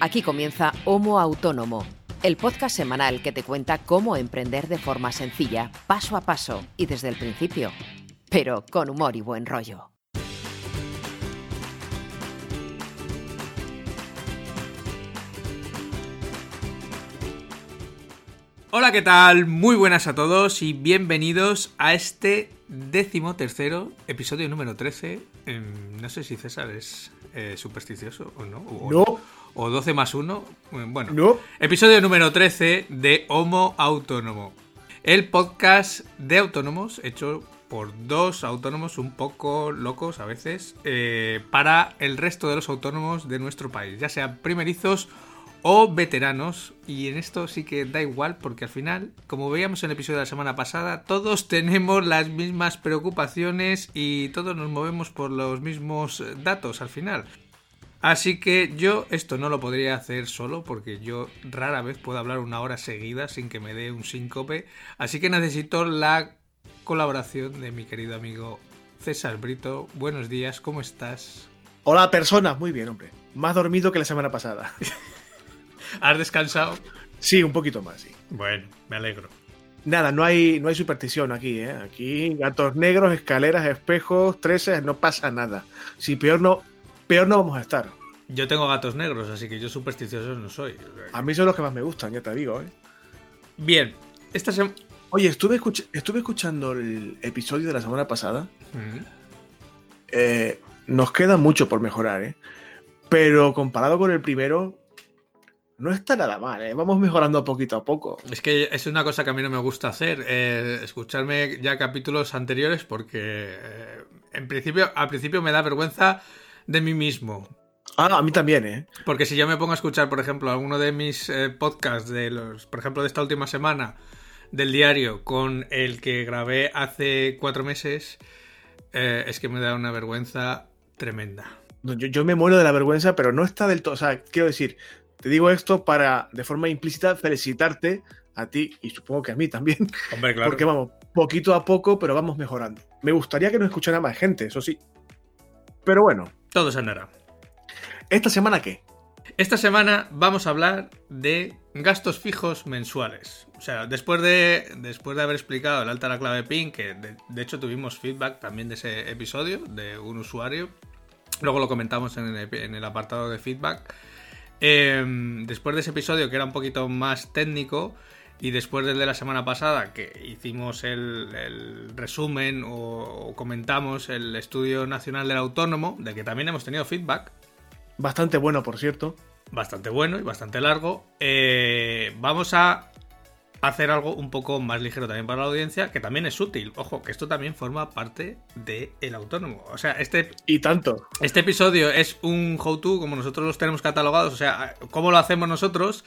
Aquí comienza Homo Autónomo, el podcast semanal que te cuenta cómo emprender de forma sencilla, paso a paso y desde el principio, pero con humor y buen rollo. Hola, ¿qué tal? Muy buenas a todos y bienvenidos a este décimo tercero episodio número 13. Em, no sé si César es eh, supersticioso o no. O, No. O 12 más 1. Bueno, No. episodio número 13 de Homo Autónomo. El podcast de autónomos hecho por dos autónomos un poco locos a veces eh, para el resto de los autónomos de nuestro país, ya sean primerizos o veteranos. Y en esto sí que da igual porque al final, como veíamos en el episodio de la semana pasada, todos tenemos las mismas preocupaciones y todos nos movemos por los mismos eh, datos al final. Así que yo esto no lo podría hacer solo porque yo rara vez puedo hablar una hora seguida sin que me dé un síncope. Así que necesito la colaboración de mi querido amigo César Brito. Buenos días, ¿cómo estás? Hola, persona. Muy bien, hombre. Más dormido que la semana pasada. ¿Has descansado? Sí, un poquito más, sí. Bueno, me alegro. Nada, no hay, no hay superstición aquí, ¿eh? Aquí gatos negros, escaleras, espejos, treces, no pasa nada. Si peor no, peor no vamos a estar. Yo tengo gatos negros, así que yo supersticioso no soy. A mí son los que más me gustan, ya te digo, ¿eh? Bien, esta semana... Oye, estuve, escuch- estuve escuchando el episodio de la semana pasada. Eh, nos queda mucho por mejorar, ¿eh? Pero comparado con el primero, no está nada mal, ¿eh? Vamos mejorando poquito a poco. Es que es una cosa que a mí no me gusta hacer, eh, escucharme ya capítulos anteriores porque eh, en principio, al principio me da vergüenza de mí mismo. Ah, a mí también, ¿eh? Porque si yo me pongo a escuchar, por ejemplo, alguno de mis eh, podcasts de los, por ejemplo, de esta última semana del diario con el que grabé hace cuatro meses, eh, es que me da una vergüenza tremenda. No, Yo, yo me muero de la vergüenza, pero no está del todo. O sea, quiero decir, te digo esto para, de forma implícita, felicitarte a ti y supongo que a mí también. Hombre, Porque vamos, poquito a poco, pero vamos mejorando. Me gustaría que nos escuchara más gente, eso sí. Pero bueno, todo se andará. ¿Esta semana qué? Esta semana vamos a hablar de gastos fijos mensuales. O sea, después de, después de haber explicado el alta la clave PIN, que de, hecho tuvimos feedback también de ese episodio de un usuario, luego lo comentamos en el, apartado de feedback. Eh, después de ese episodio que era un poquito más técnico y después del de la semana pasada que hicimos el, el resumen o, o comentamos el estudio nacional del autónomo, de que también hemos tenido feedback, Bastante bueno, por cierto. bastante bueno y bastante largo. Eh, vamos a hacer algo un poco más ligero también para la audiencia, que también es útil. Ojo, que esto también forma parte del autónomo. O sea, este, Y tanto. este episodio es un how-to, como nosotros los tenemos catalogados, o sea, cómo lo hacemos nosotros,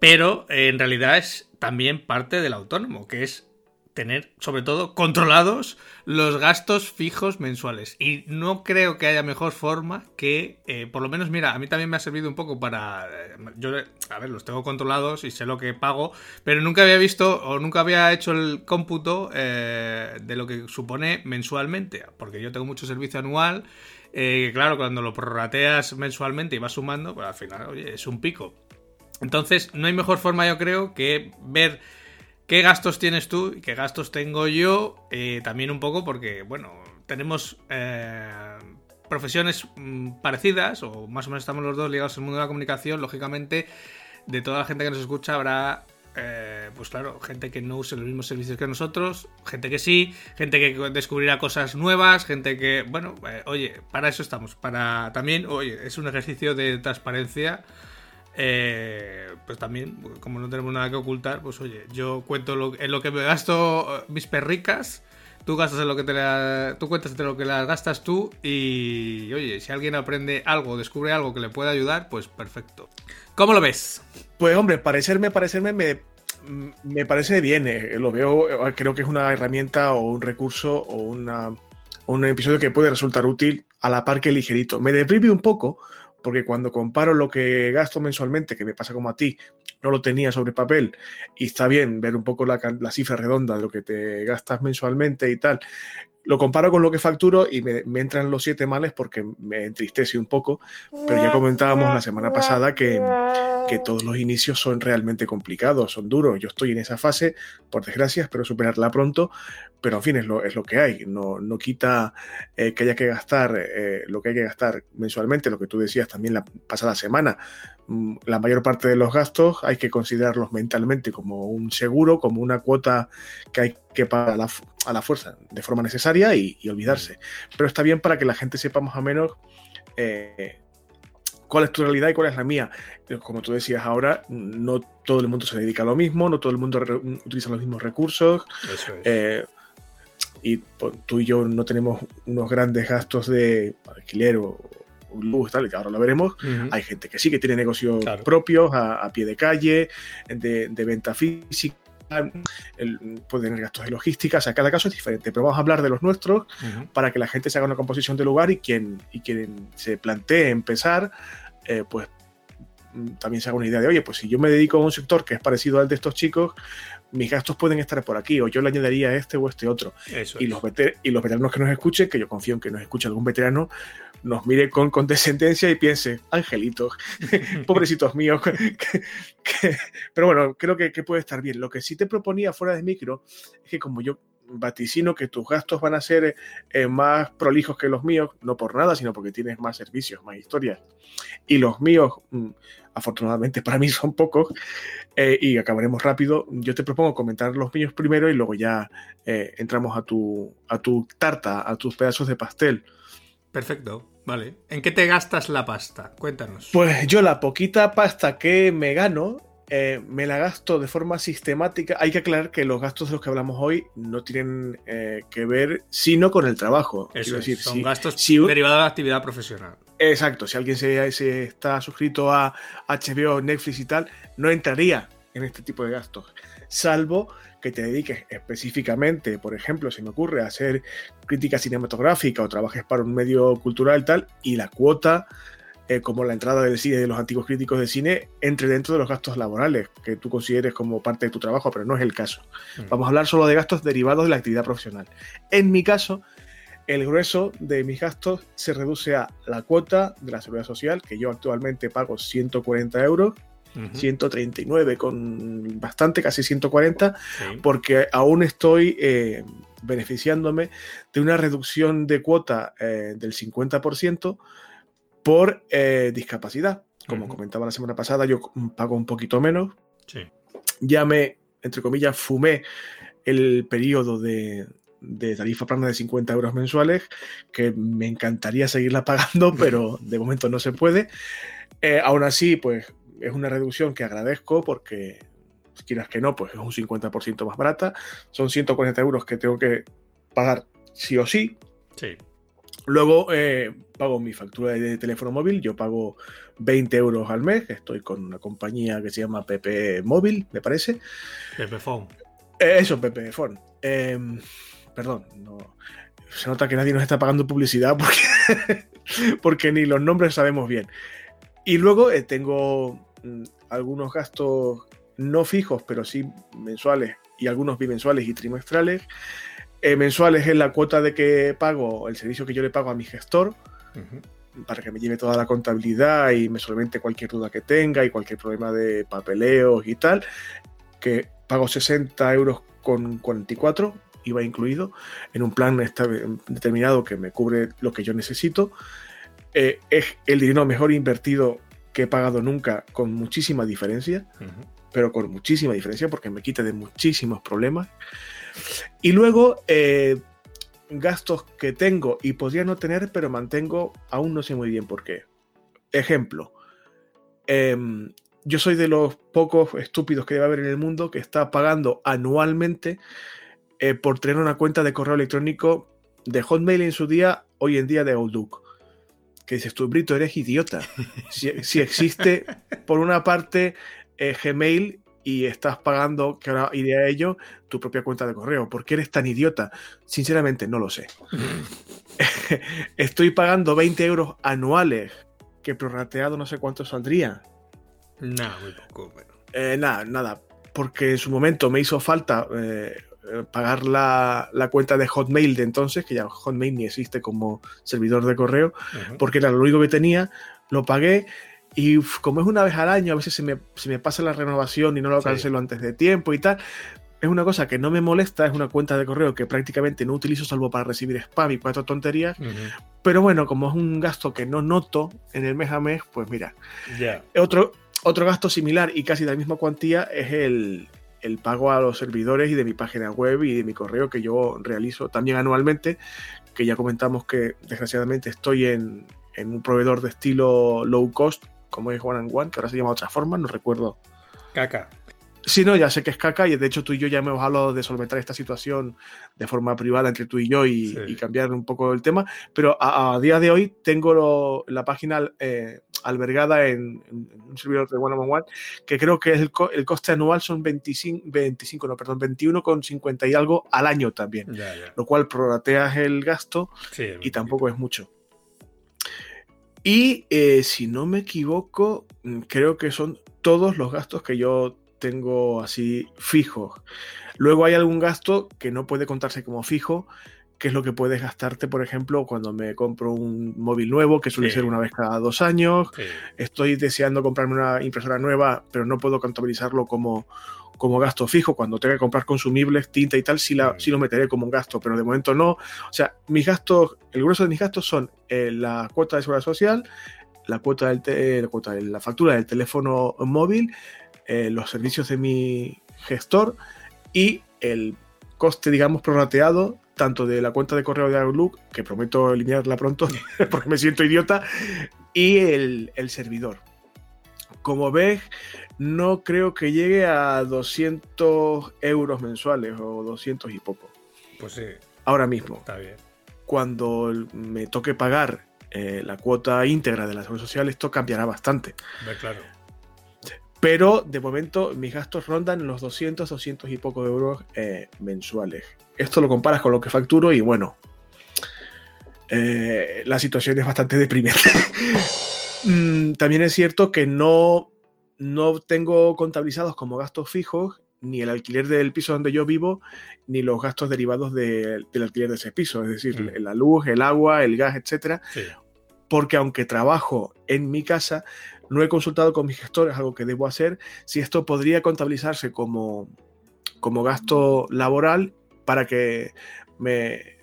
pero eh, en realidad es también parte del autónomo, que es tener, sobre todo, controlados los gastos fijos mensuales. Y no creo que haya mejor forma que, eh, por lo menos, mira, a mí también me ha servido un poco para... eh, yo, a ver, los tengo controlados y sé lo que pago, pero nunca había visto o nunca había hecho el cómputo eh, de lo que supone mensualmente, porque yo tengo mucho servicio anual. eh, claro, cuando lo prorrateas mensualmente y vas sumando, pues al final, oye, es un pico. Entonces, no hay mejor forma, yo creo, que ver qué gastos tienes tú y qué gastos tengo yo. eh, también un poco porque, bueno, tenemos eh, profesiones mm, parecidas, o más o menos estamos los dos ligados al mundo de la comunicación. Lógicamente, de toda la gente que nos escucha habrá. eh, pues claro, gente que no use los mismos servicios que nosotros, gente que sí, gente que descubrirá cosas nuevas, gente que, bueno, eh, oye, para eso estamos, para también, oye, es un ejercicio de transparencia eh, pues también, como no tenemos nada que ocultar, pues oye, yo cuento lo, en lo que me gasto eh, mis perricas, tú gastas en lo que te la- tú cuentas de lo que las gastas tú y oye, si alguien aprende algo, descubre algo que le pueda ayudar, pues perfecto. ¿Cómo lo ves? Pues hombre, parecerme, parecerme me, me parece bien. eh, Lo veo, eh, creo que es una herramienta o un recurso o una, un episodio que puede resultar útil a la par que ligerito. Me deprime un poco porque cuando comparo lo que gasto mensualmente, que me pasa como a ti, no lo tenía sobre papel y está bien ver un poco la, cifra redonda de lo que te gastas mensualmente y tal, lo comparo con lo que facturo y me, entran los siete males porque me entristece un poco, pero ya comentábamos la semana pasada que, que, todos los inicios son realmente complicados, son duros. Yo estoy en esa fase, por desgracia, espero superarla pronto, pero en fin, es lo, es lo que hay. No, no quita eh, que haya que gastar eh, lo que hay que gastar mensualmente, lo que tú decías también la pasada semana. Mm, la mayor parte de los gastos hay que considerarlos mentalmente como un seguro, como una cuota que hay que pagar a la, fuerza de forma necesaria y, olvidarse. Pero está bien para que la gente sepa más o menos eh, cuál es tu realidad y cuál es la mía. Como tú decías ahora, no todo el mundo se dedica a lo mismo, no todo el mundo utiliza los mismos recursos. Eh, y pues, tú y yo no tenemos unos grandes gastos de alquiler o, luz, tal, que ahora lo veremos. Hay gente que sí, que tiene negocios propios a, pie de calle, de, de venta física puede tener gastos de logística, o sea, cada caso es diferente, pero vamos a hablar de los nuestros para que la gente se haga una composición de lugar y quien, y quien se plantee empezar, eh, pues mm, también se haga una idea de, oye, pues si yo me dedico a un sector que es parecido al de estos chicos, mis gastos pueden estar por aquí, o yo le añadiría este o este otro. y, los y los veteranos que nos escuchen, que yo confío en que nos escuche algún veterano, nos mire con condescendencia y piense, angelitos, pobrecitos míos. Pero bueno, creo que, puede estar bien. Lo que sí te proponía fuera de micro es que como yo vaticino que tus gastos van a ser eh, más prolijos que los míos, no por nada, sino porque tienes más servicios, más historias. Y los míos, mm, afortunadamente para mí son pocos, eh, y acabaremos rápido. Yo te propongo comentar los míos primero y luego ya eh, entramos a tu, a tu tarta, a tus pedazos de pastel. Perfecto. Vale. ¿En qué te gastas la pasta? Cuéntanos. Pues yo la poquita pasta que me gano, eh, me la gasto de forma sistemática. Hay que aclarar que los gastos de los que hablamos hoy no tienen eh, que ver sino con el trabajo. es decir, son gastos derivados de la actividad profesional. Exacto, si alguien se, se, está suscrito a HBO, Netflix y tal, no entraría en este tipo de gastos, salvo que te dediques específicamente, por ejemplo, se me ocurre, a hacer crítica cinematográfica o trabajes para un medio cultural tal, y la cuota, eh, como la entrada del cine de los antiguos críticos de cine, entre dentro de los gastos laborales que tú consideres como parte de tu trabajo, pero no es el caso. Mm. Vamos a hablar solo de gastos derivados de la actividad profesional. En mi caso, el grueso de mis gastos se reduce a la cuota de la seguridad social, que yo actualmente pago 140 euros, 139 con bastante, casi 140, porque aún estoy eh, beneficiándome de una reducción de cuota eh, del 50% por eh, discapacidad. Como comentaba la semana pasada, yo pago un poquito menos. Ya me, entre comillas, fumé el periodo de, tarifa plana de 50 euros mensuales, que me encantaría seguirla pagando, pero de momento no se puede. aún así, pues es una reducción que agradezco porque, si quieras que no, pues es un 50% más barata. Son 140 euros que tengo que pagar sí o sí. Sí. Luego eh, pago mi factura de teléfono móvil, yo pago 20 euros al mes, estoy con una compañía que se llama PP Móvil, me parece. PP Phone. Eh, eso, PP Phone. Em, perdón, no, se nota que nadie nos está pagando publicidad porque, porque ni los nombres sabemos bien. Y luego eh, tengo Mm, algunos gastos no fijos, pero sí mensuales y algunos bimensuales y trimestrales. Eh, mensuales es la cuota de que pago, el servicio que yo le pago a mi gestor, para que me lleve toda la contabilidad y me solvente cualquier duda que tenga y cualquier problema de papeleos y tal, que pago 60 euros con 44, iba incluido, en un plan determinado que me cubre lo que yo necesito. Eh, es el dinero mejor invertido que he pagado nunca con muchísima diferencia, pero con muchísima diferencia porque me quita de muchísimos problemas. Y luego, eh, gastos que tengo y podría no tener, pero mantengo, aún no sé muy bien por qué. Ejemplo, em, yo soy de los pocos estúpidos que debe haber en el mundo que está pagando anualmente eh, por tener una cuenta de correo electrónico de Hotmail en su día, hoy en día de Outlook que dices tú, Brito, eres idiota. Si, existe, por una parte, eh, Gmail y estás pagando, que ahora iré a ello, tu propia cuenta de correo. ¿Por qué eres tan idiota? Sinceramente, no lo sé. Estoy pagando 20 euros anuales que prorrateado no sé cuánto saldría. Nada, muy poco. Bueno. Eh, nada, nada. Porque en su momento me hizo falta eh, pagar la, la, cuenta de Hotmail de entonces, que ya Hotmail ni existe como servidor de correo, uh -huh. porque era lo único que tenía. Lo pagué y uf, como es una vez al año, a veces se me, se me pasa la renovación y no lo cancelo sí. antes de tiempo y tal. Es una cosa que no me molesta, es una cuenta de correo que prácticamente no utilizo salvo para recibir spam y cuatro tonterías. Uh -huh. Pero bueno, como es un gasto que no noto en el mes a mes, pues mira. Yeah. Otro, otro gasto similar y casi de la misma cuantía es el, el pago a los servidores y de mi página web y de mi correo que yo realizo también anualmente, que ya comentamos que desgraciadamente estoy en, en un proveedor de estilo low cost, como es One and One, que ahora se llama de otra forma, no recuerdo. Caca. Sí, no, ya sé que es caca y de hecho tú y yo ya hemos hablado de solventar esta situación de forma privada entre tú y yo y, sí. y cambiar un poco el tema, pero a, a día de hoy tengo lo, la página eh, albergada en, en, un servidor de One on One que creo que el, co el coste anual son 25, 25 no, perdón, 21,50 y algo al año también, ya, ya. lo cual prorrateas el gasto sí, y tampoco es mucho. Y eh, si no me equivoco, mm, creo que son todos los gastos que yo tengo así fijos. Luego hay algún gasto que no puede contarse como fijo, que es lo que puedes gastarte, por ejemplo, cuando me compro un móvil nuevo, que suele sí. ser una vez cada dos años. Sí. Estoy deseando comprarme una impresora nueva, pero no puedo contabilizarlo como, como gasto fijo. Cuando tenga que comprar consumibles, tinta y tal, sí, la, mm. sí lo meteré como un gasto, pero de momento no. O sea, mis gastos, el grueso de mis gastos son eh, la cuota de seguridad social, la cuota del te, la, cuota de la factura del teléfono móvil, eh, los servicios de mi gestor y el coste, digamos, prorrateado tanto de la cuenta de correo de Outlook, que prometo eliminarla pronto porque me siento idiota, y el, el, servidor. Como ves, no creo que llegue a 200 euros mensuales o 200 y poco. Pues sí. Ahora mismo. Está bien. Cuando me toque pagar eh, la cuota íntegra de la seguridad social, esto cambiará bastante. Claro. Pero de momento mis gastos rondan los 200, 200 y poco euros eh, mensuales. Esto lo comparas con lo que facturo y bueno, eh, la situación es bastante deprimente. mm, también es cierto que no, no tengo contabilizados como gastos fijos ni el alquiler del piso donde yo vivo, ni los gastos derivados de, del alquiler de ese piso, es decir, mm. la luz, el agua, el gas, etcétera. Sí. Porque aunque trabajo en mi casa, no he consultado con mis gestores, algo que debo hacer, si esto podría contabilizarse como, como gasto laboral para que me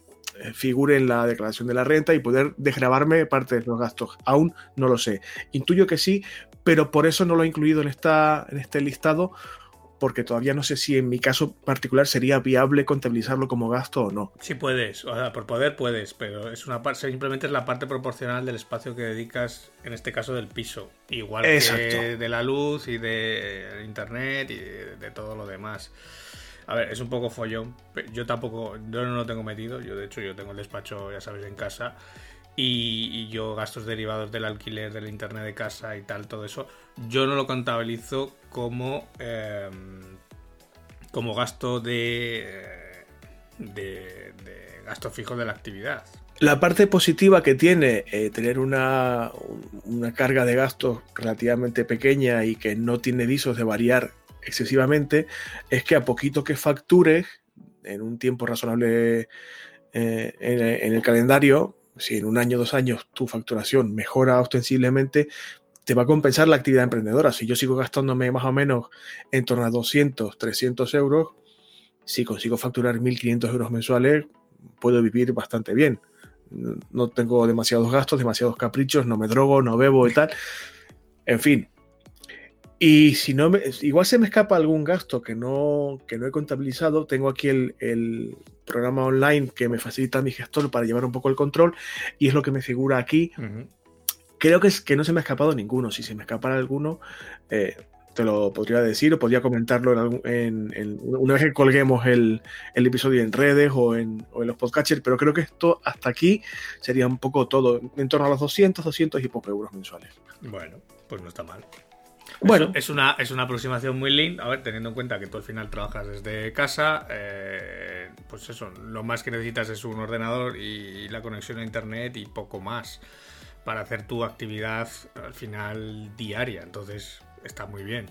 figure en la declaración de la renta y poder desgravarme parte de los gastos. Aún no lo sé. Intuyo que sí, pero por eso no lo he incluido en, esta, en este listado, porque todavía no sé si en mi caso particular sería viable contabilizarlo como gasto o no. Sí puedes, o sea, por poder puedes, pero es una parte, simplemente es la parte proporcional del espacio que dedicas, en este caso del piso, igual Exacto. que de la luz y de internet y de todo lo demás. A ver, es un poco follón. Yo tampoco, yo no lo tengo metido. Yo, de hecho, yo tengo el despacho, ya sabes, en casa. Y, y, yo gastos derivados del alquiler, del internet de casa y tal, todo eso, yo no lo contabilizo como, eh, como gasto de, de, de, gasto fijo de la actividad. La parte positiva que tiene eh, tener una, una carga de gastos relativamente pequeña y que no tiene visos de variar excesivamente es que a poquito que factures en un tiempo razonable eh, en, en, el calendario, si en un año dos años tu facturación mejora ostensiblemente, te va a compensar la actividad emprendedora. Si yo sigo gastándome más o menos en torno a 200, 300 euros, si consigo facturar 1.500 euros mensuales, puedo vivir bastante bien. No tengo demasiados gastos, demasiados caprichos, no me drogo, no bebo y tal. En fin, y si no, me, igual se me escapa algún gasto que no, que no he contabilizado, tengo aquí el, el, programa online que me facilita mi gestor para llevar un poco el control y es lo que me figura aquí. Uh -huh. Creo que, es, que no se me ha escapado ninguno. Si se me escapara alguno, eh, te lo podría decir o podría comentarlo en, en, en, una vez que colguemos el, el, episodio en redes o en, o en los podcatchers, pero creo que esto hasta aquí sería un poco todo, en torno a los 200, 200 y pocos euros mensuales. Bueno, pues no está mal. Bueno, es, es, una, es una aproximación muy linda. A ver, teniendo en cuenta que tú al final trabajas desde casa, eh, pues eso, lo más que necesitas es un ordenador y la conexión a internet y poco más. para hacer tu actividad al final diaria. Entonces está muy bien.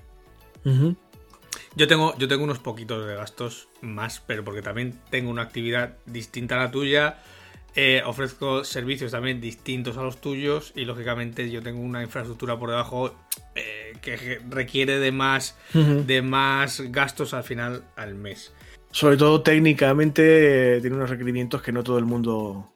Yo tengo, yo tengo unos poquitos de gastos más, pero porque también tengo una actividad distinta a la tuya. Eh, ofrezco servicios también distintos a los tuyos y lógicamente yo tengo una infraestructura por debajo eh, que requiere de más, de más gastos al final al mes. Sobre todo técnicamente tiene unos requerimientos que no todo el mundo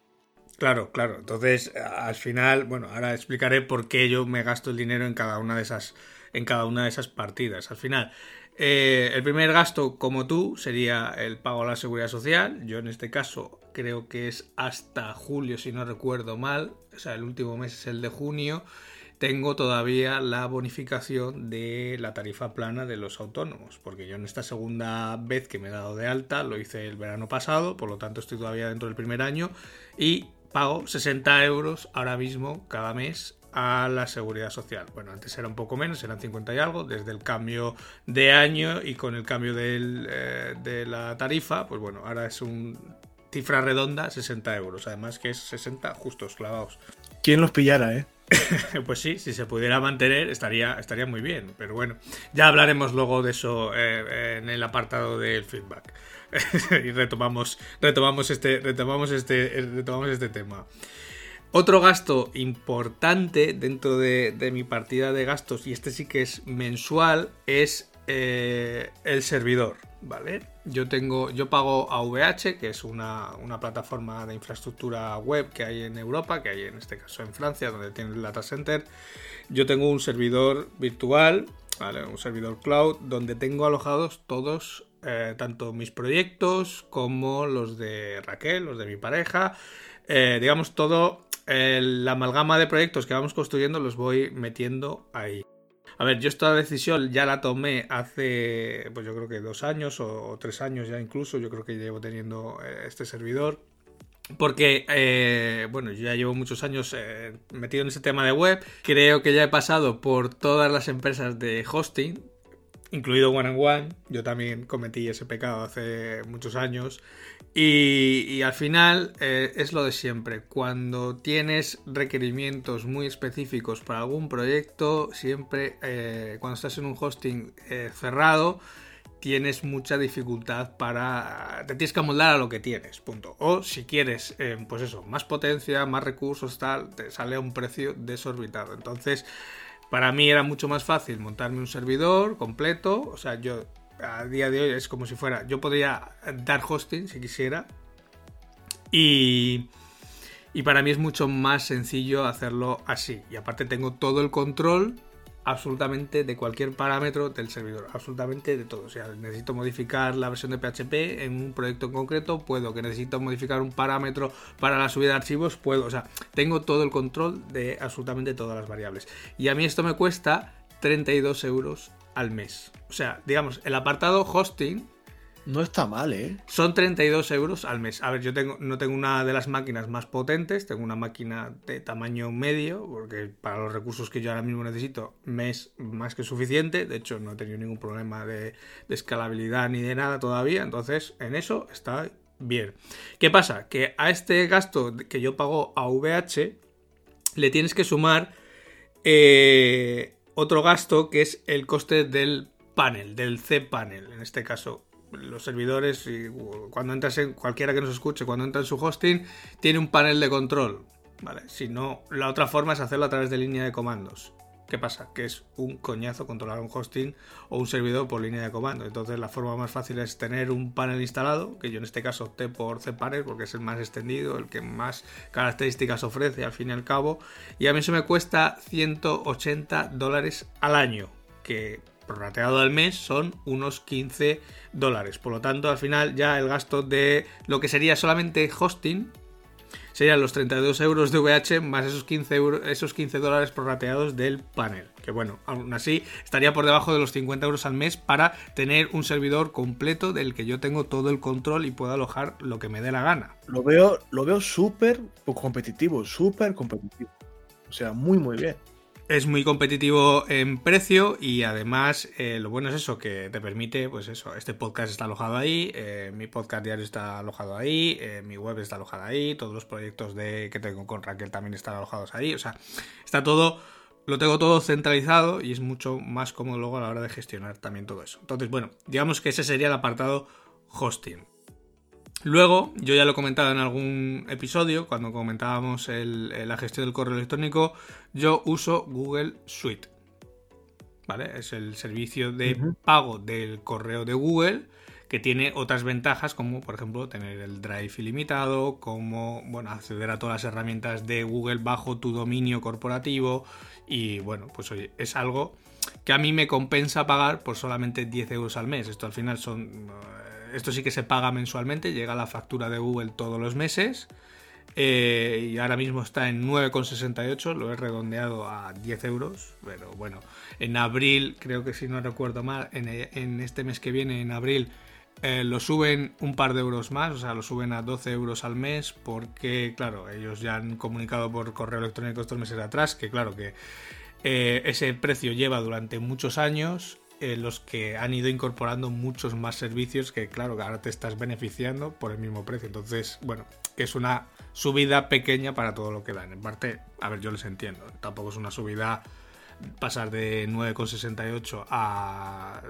Claro, claro. Entonces, al final, bueno, ahora explicaré por qué yo me gasto el dinero en cada una de esas, en cada una de esas partidas. Al final, eh, el primer gasto, como tú, sería el pago a la seguridad social. Yo en este caso creo que es hasta julio, si no recuerdo mal. O sea, el último mes es el de junio. Tengo todavía la bonificación de la tarifa plana de los autónomos, porque yo en esta segunda vez que me he dado de alta lo hice el verano pasado, por lo tanto estoy todavía dentro del primer año y pago 60 euros ahora mismo cada mes a la seguridad social. Bueno, antes era un poco menos, eran 50 y algo, desde el cambio de año y con el cambio eh, de la tarifa, pues bueno, ahora es un cifra redonda 60 euros, además que es 60 justos clavados. ¿Quién los pillara, eh? pues sí, si se pudiera mantener estaría, estaría muy bien, pero bueno, ya hablaremos luego de eso eh, en el apartado del feedback. y retomamos, retomamos, este, retomamos, este, retomamos este tema. Otro gasto importante dentro de, mi partida de gastos, y este sí que es mensual, es eh, el servidor. ¿Vale? Yo tengo. Yo pago que es una, una, plataforma de infraestructura web que hay en Europa, que hay en este caso en Francia, donde tiene el data center. Yo tengo un servidor virtual, ¿vale? Un servidor cloud, donde tengo alojados todos eh, tanto mis proyectos como los de Raquel, los de mi pareja, eh, digamos todo, la amalgama de proyectos que vamos construyendo los voy metiendo ahí. A ver, yo esta decisión ya la tomé hace, pues yo creo que dos años o, tres años ya incluso, yo creo que llevo teniendo eh, este servidor. Porque, bueno, yo ya llevo muchos años metido en ese tema de web. Creo que ya he pasado por todas las empresas de hosting incluido One and One. Yo también cometí ese pecado hace muchos años. Y, al final eh, es lo de siempre. Cuando tienes requerimientos muy específicos para algún proyecto, siempre eh, cuando estás en un hosting eh, cerrado, tienes mucha dificultad para... Te tienes que amoldar a lo que tienes, punto. O si quieres, pues eso, más potencia, más recursos, tal, te sale a un precio desorbitado. Entonces para mí era mucho más fácil montarme un servidor completo, o sea, yo a día de hoy es como si fuera, yo podría dar hosting si quisiera y, y para mí es mucho más sencillo hacerlo así. Y aparte tengo todo el control absolutamente de cualquier parámetro del servidor, absolutamente de todo. O sea, necesito modificar la versión de PHP en un proyecto en concreto, puedo. Que necesito modificar un parámetro para la subida de archivos, puedo. O sea, tengo todo el control de absolutamente todas las variables. Y a mí esto me cuesta 32 euros al mes. O sea, digamos, el apartado hosting no está mal, ¿eh? Son 32 euros al mes. A ver, yo tengo, no tengo una de las máquinas más potentes, tengo una máquina de tamaño medio, porque para los recursos que yo ahora mismo necesito me es más que suficiente. De hecho, no he tenido ningún problema de, escalabilidad ni de nada todavía. Entonces, en eso está bien. ¿Qué pasa? Que a este gasto que yo pago a VH le tienes que sumar eh, otro gasto que es el coste del panel, del C-panel en este caso los servidores, y cuando entras en cualquiera que nos escuche, cuando entra en su hosting, tiene un panel de control. ¿vale? Si no, la otra forma es hacerlo a través de línea de comandos. ¿Qué pasa? Que es un coñazo controlar un hosting o un servidor por línea de comando. Entonces la forma más fácil es tener un panel instalado, que yo en este caso opté por cPanel porque es el más extendido, el que más características ofrece al fin y al cabo. Y a mí eso me cuesta 180 dólares al año, que prorrateado al mes son unos 15 dólares. Por lo tanto, al final ya el gasto de lo que sería solamente hosting serían los 32 euros de VH más esos 15, esos 15 dólares prorrateados del panel. Que bueno, aún así estaría por debajo de los 50 euros al mes para tener un servidor completo del que yo tengo todo el control y puedo alojar lo que me dé la gana. Lo veo, lo veo súper competitivo, súper competitivo. O sea, muy, muy bien. Es muy competitivo en precio y además eh, lo bueno es eso, que te permite, pues eso, este podcast está alojado ahí, eh, mi podcast diario está alojado ahí, eh, mi web está alojada ahí, todos los proyectos de, que tengo con Raquel también están alojados ahí, o sea, está todo, lo tengo todo centralizado y es mucho más cómodo luego a la hora de gestionar también todo eso. Entonces, bueno, digamos que ese sería el apartado hosting. Luego, yo ya lo he comentado en algún episodio, cuando comentábamos la gestión del correo electrónico, yo uso Google Suite. ¿Vale? Es el servicio de pago del correo de Google que tiene otras ventajas como por ejemplo tener el Drive ilimitado, como bueno, acceder a todas las herramientas de Google bajo tu dominio corporativo y bueno, pues oye, es algo que a mí me compensa pagar por solamente 10 euros al mes. Esto al final son esto sí que se paga mensualmente, llega la factura de Google todos los meses. Eh, y ahora mismo está en 9,68, lo he redondeado a 10 euros, pero bueno, en abril, creo que si no recuerdo mal, en, este mes que viene, en abril, eh, lo suben un par de euros más, o sea, lo suben a 12 euros al mes, porque, claro, ellos ya han comunicado por correo electrónico estos meses atrás que, claro, que eh, ese precio lleva durante muchos años los que han ido incorporando muchos más servicios que, claro, que ahora te estás beneficiando por el mismo precio. Entonces, bueno, que es una subida pequeña para todo lo que dan. En parte, a ver, yo les entiendo. Tampoco es una subida pasar de 9,68 a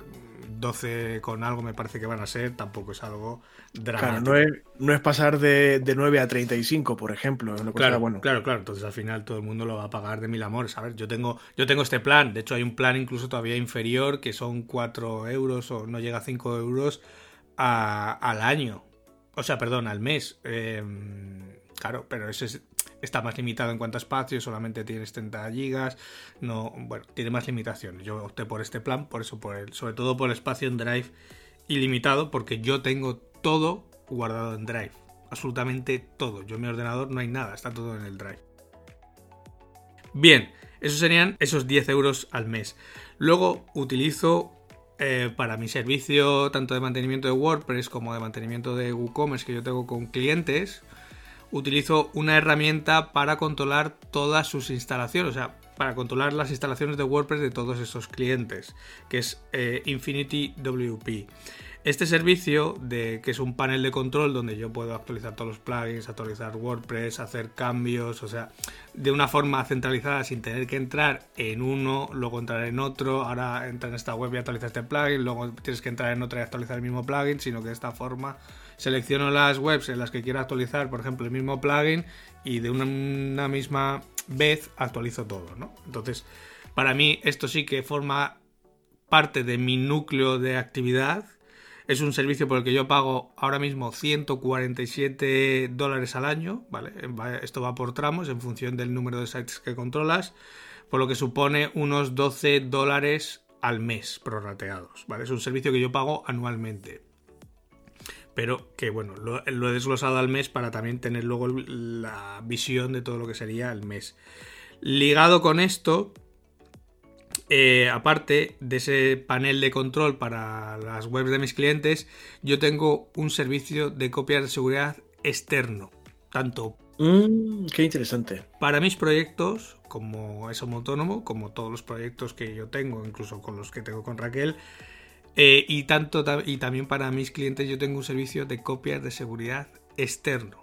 12 con algo me parece que van a ser, tampoco es algo dramático. Claro, no es, pasar de, 9 a 35, por ejemplo. claro, bueno. claro, claro. Entonces al final todo el mundo lo va a pagar de mil amores. A ver, yo tengo, yo tengo este plan. De hecho, hay un plan incluso todavía inferior que son 4 euros o no llega a 5 euros al año. O sea, perdón, al mes. Em, claro, pero ese es está más limitado en cuanto a espacio, solamente tienes 30 gigas, no, bueno, tiene más limitaciones. Yo opté por este plan, por eso, por el, sobre todo por el espacio en Drive ilimitado, porque yo tengo todo guardado en Drive, absolutamente todo. Yo en mi ordenador no hay nada, está todo en el Drive. Bien, esos serían esos 10 euros al mes. Luego utilizo eh, para mi servicio tanto de mantenimiento de WordPress como de mantenimiento de WooCommerce que yo tengo con clientes, utilizo una herramienta para controlar todas sus instalaciones, o sea, para controlar las instalaciones de WordPress de todos esos clientes, que es eh, Infinity WP. Este servicio, de, que es un panel de control donde yo puedo actualizar todos los plugins, actualizar WordPress, hacer cambios, o sea, de una forma centralizada sin tener que entrar en uno, luego entrar en otro, ahora entra en esta web y actualiza este plugin, luego tienes que entrar en otra y actualizar el mismo plugin, sino que de esta forma selecciono las webs en las que quiero actualizar, por ejemplo, el mismo plugin y de una, misma vez actualizo todo. Entonces, para mí esto sí que forma parte de mi núcleo de actividad. Es un servicio por el que yo pago ahora mismo 147 dólares al año, ¿vale? Esto va por tramos en función del número de sites que controlas, por lo que supone unos 12 dólares al mes prorrateados, ¿vale? Es un servicio que yo pago anualmente pero que bueno, lo, he desglosado al mes para también tener luego la visión de todo lo que sería el mes. Ligado con esto, eh, aparte de ese panel de control para las webs de mis clientes, yo tengo un servicio de copias de seguridad externo, tanto mm, qué interesante. Para mis proyectos, como es autónomo, como todos los proyectos que yo tengo, incluso con los que tengo con Raquel, eh, y, tanto, y también para mis clientes yo tengo un servicio de copias de seguridad externo,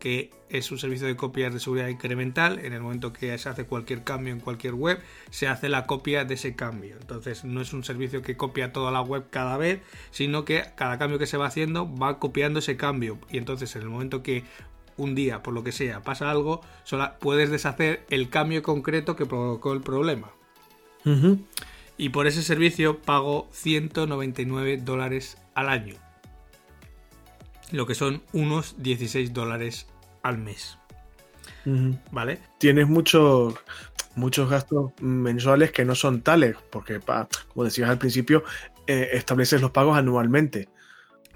que es un servicio de copias de seguridad incremental. En el momento que se hace cualquier cambio en cualquier web, se hace la copia de ese cambio. Entonces no es un servicio que copia toda la web cada vez, sino que cada cambio que se va haciendo va copiando ese cambio. Y entonces en el momento que un día, por lo que sea, pasa algo, solo puedes deshacer el cambio concreto que provocó el problema y por ese servicio pago 199 dólares al año, lo que son unos 16 dólares al mes. ¿Vale? Tienes muchos muchos gastos mensuales que no son tales, porque, como decías al principio, eh, estableces los pagos anualmente.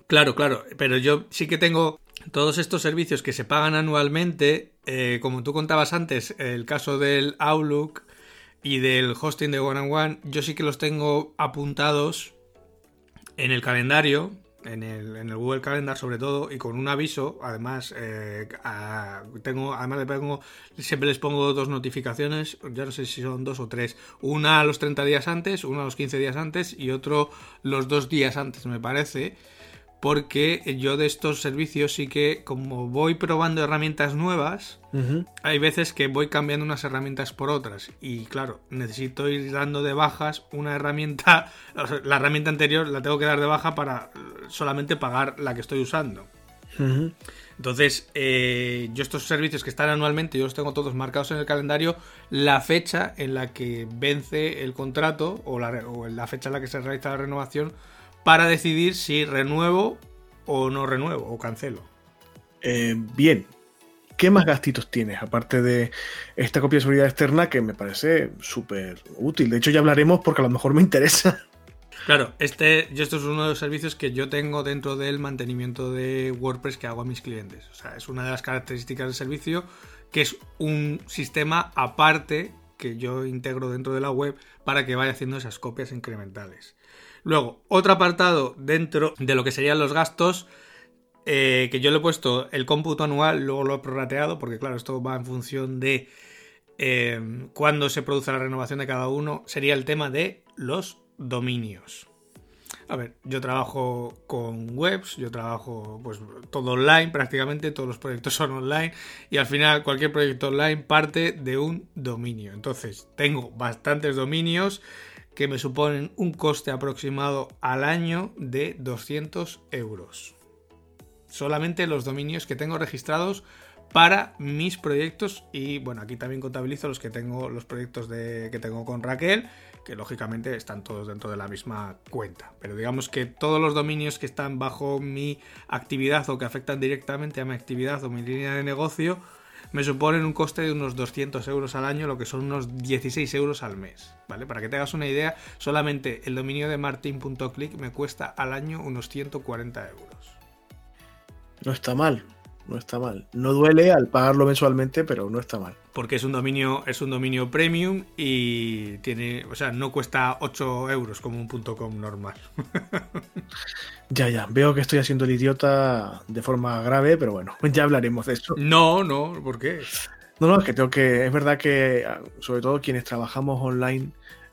Claro, claro, pero yo sí que tengo todos estos servicios que se pagan anualmente, eh, como tú contabas antes, el caso del Outlook, y del hosting de One and One, yo sí que los tengo apuntados en el calendario, en el, en el Google Calendar sobre todo y con un aviso además eh, tengo además le pongo siempre les pongo dos notificaciones ya no sé si son dos o tres. Una a los 30 días antes una a los 15 días antes y otro los dos días antes me parece porque yo de estos servicios sí que como voy probando herramientas nuevas hay veces que voy cambiando unas herramientas por otras. Y claro, necesito ir dando de bajas una herramienta, o sea, la herramienta anterior la tengo que dar de baja para eh, solamente pagar la que estoy usando. Entonces, eh, yo estos servicios que están anualmente, yo los tengo todos marcados en el calendario, la fecha en la que vence el contrato o la, re- o la fecha en la que se realiza la renovación para decidir si renuevo o no renuevo o cancelo. Eh, bien. ¿Qué más gastitos tienes? Aparte de esta copia de seguridad externa que me parece súper útil. De hecho, ya hablaremos porque a lo mejor me interesa. Claro, este, yo esto es uno de los servicios que yo tengo dentro del mantenimiento de WordPress que hago a mis clientes. O sea, es una de las características del servicio que es un sistema aparte que yo integro dentro de la web para que vaya haciendo esas copias incrementales. Luego, otro apartado dentro de lo que serían los gastos, eh, que yo le he puesto el cómputo anual, luego lo he prorrateado, porque claro, esto va en función de eh, cuándo se produce la renovación de cada uno, sería el tema de los dominios. A ver, yo trabajo con webs, yo trabajo pues todo online, prácticamente todos los proyectos son online y al final cualquier proyecto online parte de un dominio. Entonces, tengo bastantes dominios que me suponen un coste aproximado al año de 200 euros. Solamente los dominios que tengo registrados para mis proyectos y bueno, aquí también contabilizo los que tengo, los proyectos de, que tengo con Raquel, que lógicamente están todos dentro de la misma cuenta. Pero digamos que todos los dominios que están bajo mi actividad o que afectan directamente a mi actividad o mi línea de negocio, me suponen un coste de unos 200 euros al año, lo que son unos 16 euros al mes. ¿Vale? Para que te hagas una idea, solamente el dominio de martin.click me cuesta al año unos 140 euros. No está mal. No está mal. No duele al pagarlo mensualmente, pero no está mal. Porque es un dominio, es un dominio premium y tiene, o sea, no cuesta 8 euros como un .com normal. Ya, ya. Veo que estoy haciendo el idiota de forma grave, pero bueno, ya hablaremos de eso. No, no, ¿por qué? No, no, es que tengo que. Es verdad que, sobre todo quienes trabajamos online,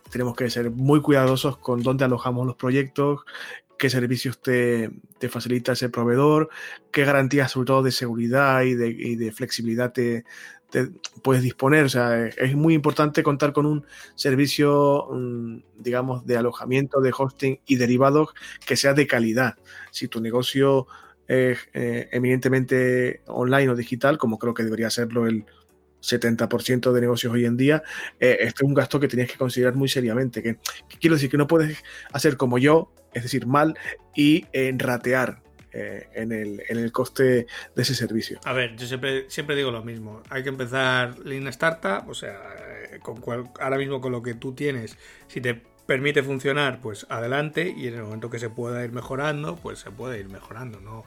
tenemos que ser muy cuidadosos con dónde alojamos los proyectos, qué servicios te, te facilita ese proveedor, qué garantías, sobre todo de seguridad y de, y de flexibilidad, te, puedes disponer. O sea, es, muy importante contar con un servicio, mm, digamos, de alojamiento, de hosting y derivados que sea de calidad. Si tu negocio es eh, eminentemente online o digital, como creo que debería serlo el 70% de negocios hoy en día, eh, este es un gasto que tenías que considerar muy seriamente. Que, que quiero decir que no puedes hacer como yo, es decir, mal y eh, ratear eh, en, el, en el coste de ese servicio. A ver, yo siempre, siempre digo lo mismo. Hay que empezar Lean Startup, o sea, eh, con cual- ahora mismo con lo que tú tienes, si te permite funcionar, pues adelante, y en el momento que se pueda ir mejorando, pues se puede ir mejorando, ¿no?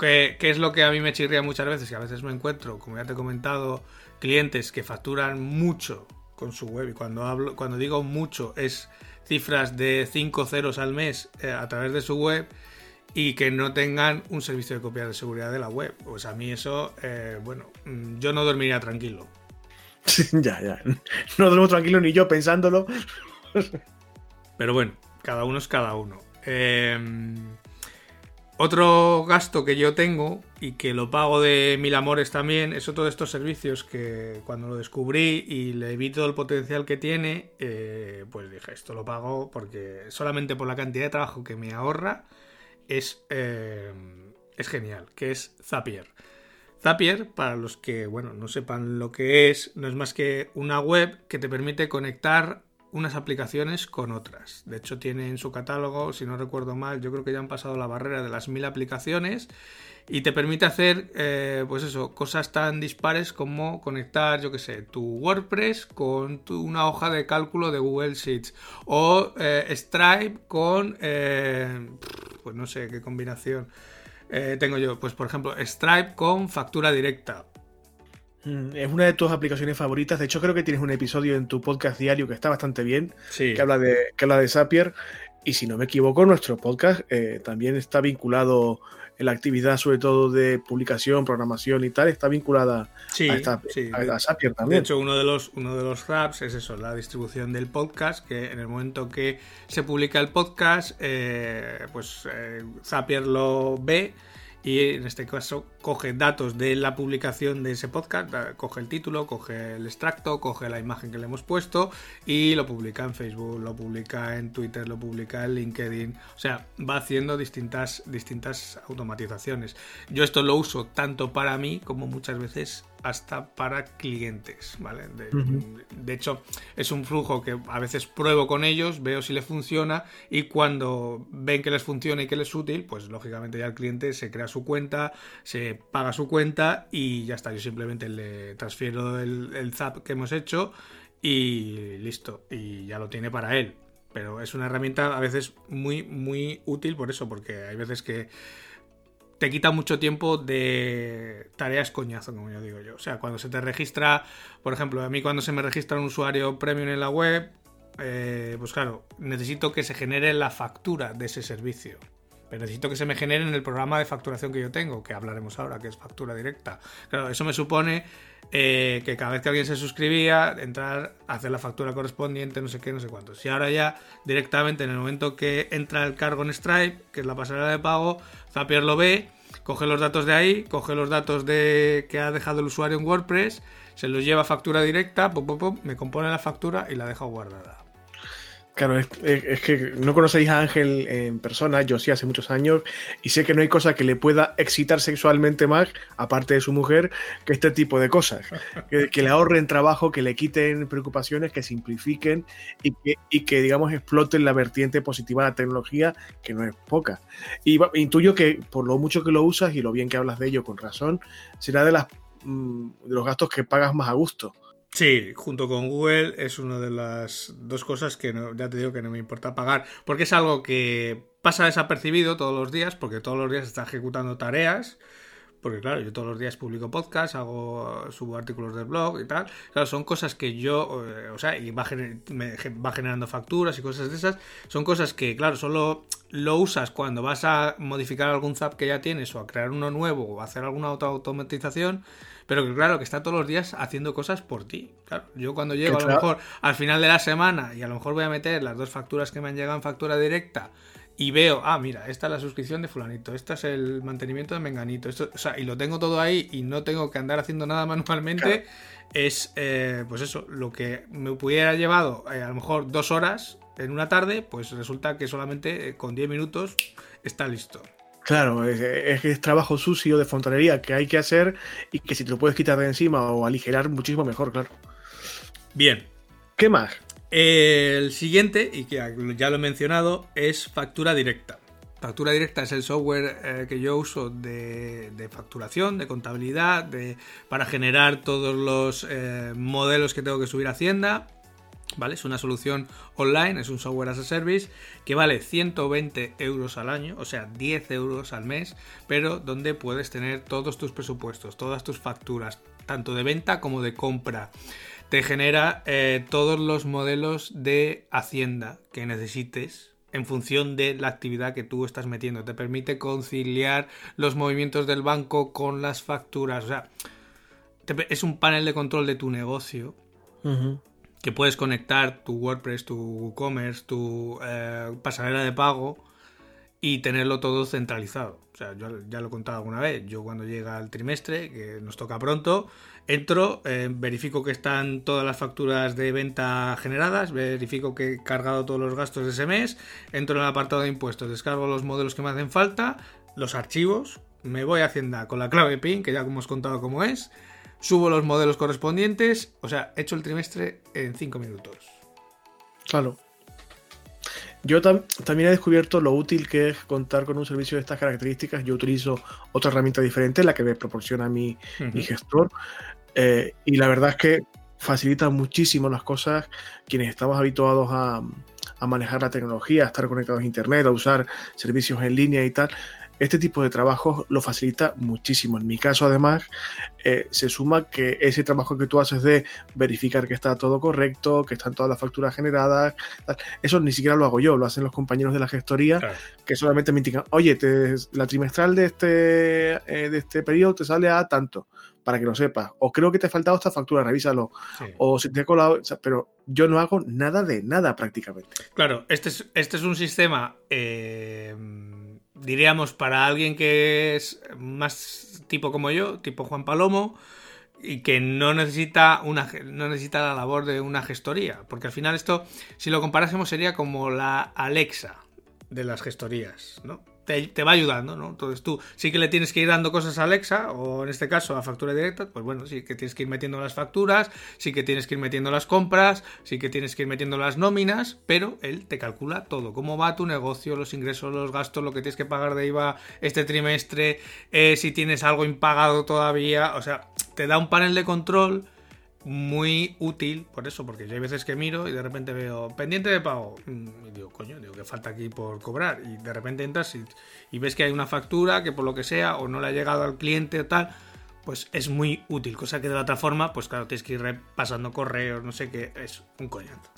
¿Qué, qué es lo que a mí me chirría muchas veces? Que a veces me encuentro, como ya te he comentado, clientes que facturan mucho con su web, y cuando hablo, cuando digo mucho, es cifras de 5 ceros al mes eh, a través de su web y que no tengan un servicio de copia de seguridad de la web. Pues a mí eso, eh, bueno, mm, yo no dormiría tranquilo. ya, ya. No duermo tranquilo ni yo pensándolo. Pero bueno, cada uno es cada uno. Eh, otro gasto que yo tengo y que lo pago de mil amores también es otro de estos servicios que cuando lo descubrí y le vi todo el potencial que tiene, eh, pues dije, esto lo pago porque solamente por la cantidad de trabajo que me ahorra es, eh, es genial, que es Zapier. Zapier, para los que bueno, no sepan lo que es, no es más que una web que te permite conectar unas aplicaciones con otras. De hecho, tiene en su catálogo, si no recuerdo mal, yo creo que ya han pasado la barrera de las mil aplicaciones y te permite hacer, eh, pues eso, cosas tan dispares como conectar, yo que sé, tu WordPress con una hoja de cálculo de Google Sheets o eh, Stripe con, eh, pues no sé qué combinación tengo yo, pues por ejemplo, Stripe con factura directa. Mm, Es una de tus aplicaciones favoritas. De hecho, creo que tienes un episodio en tu podcast diario que está bastante bien, Sí. que habla de, que habla de Zapier. Y si no me equivoco, nuestro podcast eh, también está vinculado en la actividad, sobre todo de publicación, programación y tal, está vinculada sí, a, esta, sí. a, Zapier también. De hecho, uno de los uno de los hubs es eso, la distribución del podcast, que en el momento que se publica el podcast, eh, pues eh, Zapier lo ve y en este caso coge datos de la publicación de ese podcast, coge el título, coge el extracto, coge la imagen que le hemos puesto y lo publica en Facebook, lo publica en Twitter, lo publica en LinkedIn, o sea, va haciendo distintas, distintas automatizaciones. Yo esto lo uso tanto para mí como muchas veces hasta para clientes, ¿vale? De, uh -huh. de, hecho, es un flujo que a veces pruebo con ellos, veo si les funciona y cuando ven que les funciona y que les es útil, pues lógicamente ya el cliente se crea su cuenta, se paga su cuenta y ya está. Yo simplemente le transfiero el, zap que hemos hecho y listo, y ya lo tiene para él. Pero es una herramienta a veces muy, muy útil por eso, porque hay veces que te quita mucho tiempo de tareas coñazo, como yo digo yo. O sea, cuando se te registra, por ejemplo, a mí cuando se me registra un usuario premium en la web, eh, pues claro, necesito que se genere la factura de ese servicio. Pero necesito que se me genere en el programa de facturación que yo tengo, que hablaremos ahora, que es factura directa. Claro, eso me supone eh, que cada vez que alguien se suscribía, entrar, hacer la factura correspondiente, no sé qué, no sé cuántos. Y ahora ya directamente en el momento que entra el cargo en Stripe, que es la pasarela de pago, Zapier lo ve, coge los datos de ahí, coge los datos de que ha dejado el usuario en WordPress, se los lleva a factura directa, pum, pum, pum, me compone la factura y la deja guardada. Claro, es, es, que no conocéis a Ángel en persona, yo sí hace muchos años, y sé que no hay cosa que le pueda excitar sexualmente más, aparte de su mujer, que este tipo de cosas. Que, le ahorren trabajo, que le quiten preocupaciones, que simplifiquen y que, y que, digamos, exploten la vertiente positiva de la tecnología, que no es poca. Y intuyo que por lo mucho que lo usas y lo bien que hablas de ello con razón, será de, las, de los gastos que pagas más a gusto. Sí, junto con Google es una de las dos cosas que no, ya te digo que no me importa pagar, porque es algo que pasa desapercibido todos los días, porque todos los días está ejecutando tareas, porque claro, yo todos los días publico podcast, hago, subo artículos del blog y tal, claro, son cosas que yo, eh, o sea, y va, me, va generando facturas y cosas de esas, son cosas que, claro, solo lo usas cuando vas a modificar algún zap que ya tienes o a crear uno nuevo o a hacer alguna auto automatización, pero que claro, que está todos los días haciendo cosas por ti. Claro, yo cuando llego a lo mejor al final de la semana y a lo mejor voy a meter las dos facturas que me han llegado en factura directa y veo, ah, mira, esta es la suscripción de fulanito, esta es el mantenimiento de menganito, esto, o sea, y lo tengo todo ahí y no tengo que andar haciendo nada manualmente, claro. es, eh, pues eso, lo que me pudiera llevado eh, a lo mejor dos horas en una tarde, pues resulta que solamente eh, con 10 minutos está listo. Claro, es, es, es, trabajo sucio de fontanería que hay que hacer y que si te lo puedes quitar de encima o aligerar muchísimo mejor, claro. Bien. ¿Qué más? El siguiente, y que ya lo he mencionado, es factura directa. Factura directa es el software eh, que yo uso de, de facturación, de contabilidad, de, para generar todos los eh, modelos que tengo que subir a Hacienda. ¿Vale? Es una solución online, es un software as a service que vale 120 euros al año, o sea, 10 euros al mes, pero donde puedes tener todos tus presupuestos, todas tus facturas, tanto de venta como de compra. Te genera eh, todos los modelos de Hacienda que necesites en función de la actividad que tú estás metiendo. Te permite conciliar los movimientos del banco con las facturas. O sea, te, es un panel de control de tu negocio. Que puedes conectar tu WordPress, tu WooCommerce, tu eh, pasarela de pago y tenerlo todo centralizado. O sea, yo ya lo he contado alguna vez. Yo cuando llega el trimestre, que nos toca pronto, entro, eh, verifico que están todas las facturas de venta generadas, verifico que he cargado todos los gastos de ese mes, entro en el apartado de impuestos, descargo los modelos que me hacen falta, los archivos, me voy a Hacienda con la clave PIN, que ya hemos contado cómo es, subo los modelos correspondientes, o sea, he hecho el trimestre en 5 minutos. Claro. Yo tam también he descubierto lo útil que es contar con un servicio de estas características. Yo utilizo otra herramienta diferente, la que me proporciona mi, uh -huh. mi gestor. Eh, y la verdad es que facilita muchísimo las cosas. Quienes estamos habituados a, a manejar la tecnología, a estar conectados a Internet, a usar servicios en línea y tal, este tipo de trabajo lo facilita muchísimo. En mi caso, además, eh, se suma que ese trabajo que tú haces de verificar que está todo correcto, que están todas las facturas generadas, eso ni siquiera lo hago yo, lo hacen los compañeros de la gestoría, que solamente me indican, oye, la trimestral de este, eh, de este periodo te sale a tanto para que lo sepas. O creo que te ha faltado esta factura, revísalo. O si te he colado, pero yo no hago nada de nada prácticamente. Claro, este es, este es un sistema, eh, diríamos, para alguien que es más tipo como yo, tipo Juan Palomo, y que no necesita, una, no necesita la labor de una gestoría. Porque al final esto, si lo comparásemos, sería como la Alexa de las gestorías, ¿no? Te, va ayudando, ¿no? Entonces tú sí que le tienes que ir dando cosas a Alexa, o en este caso a factura directa, pues bueno, sí que tienes que ir metiendo las facturas, sí que tienes que ir metiendo las compras, sí que tienes que ir metiendo las nóminas, pero él te calcula todo, cómo va tu negocio, los ingresos, los gastos, lo que tienes que pagar de IVA este trimestre, eh, si tienes algo impagado todavía, o sea, te da un panel de control muy útil por eso, porque yo hay veces que miro y de repente veo pendiente de pago mm, y digo, coño, digo que falta aquí por cobrar y de repente entras y, ves que hay una factura que por lo que sea o no le ha llegado al cliente o tal, pues es muy útil, cosa que de la otra forma, pues claro, tienes que ir repasando correos, no sé qué, es un coñazo.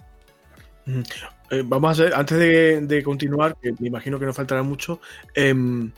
Eh, vamos a hacer, antes de, continuar, que me imagino que nos faltará mucho, em,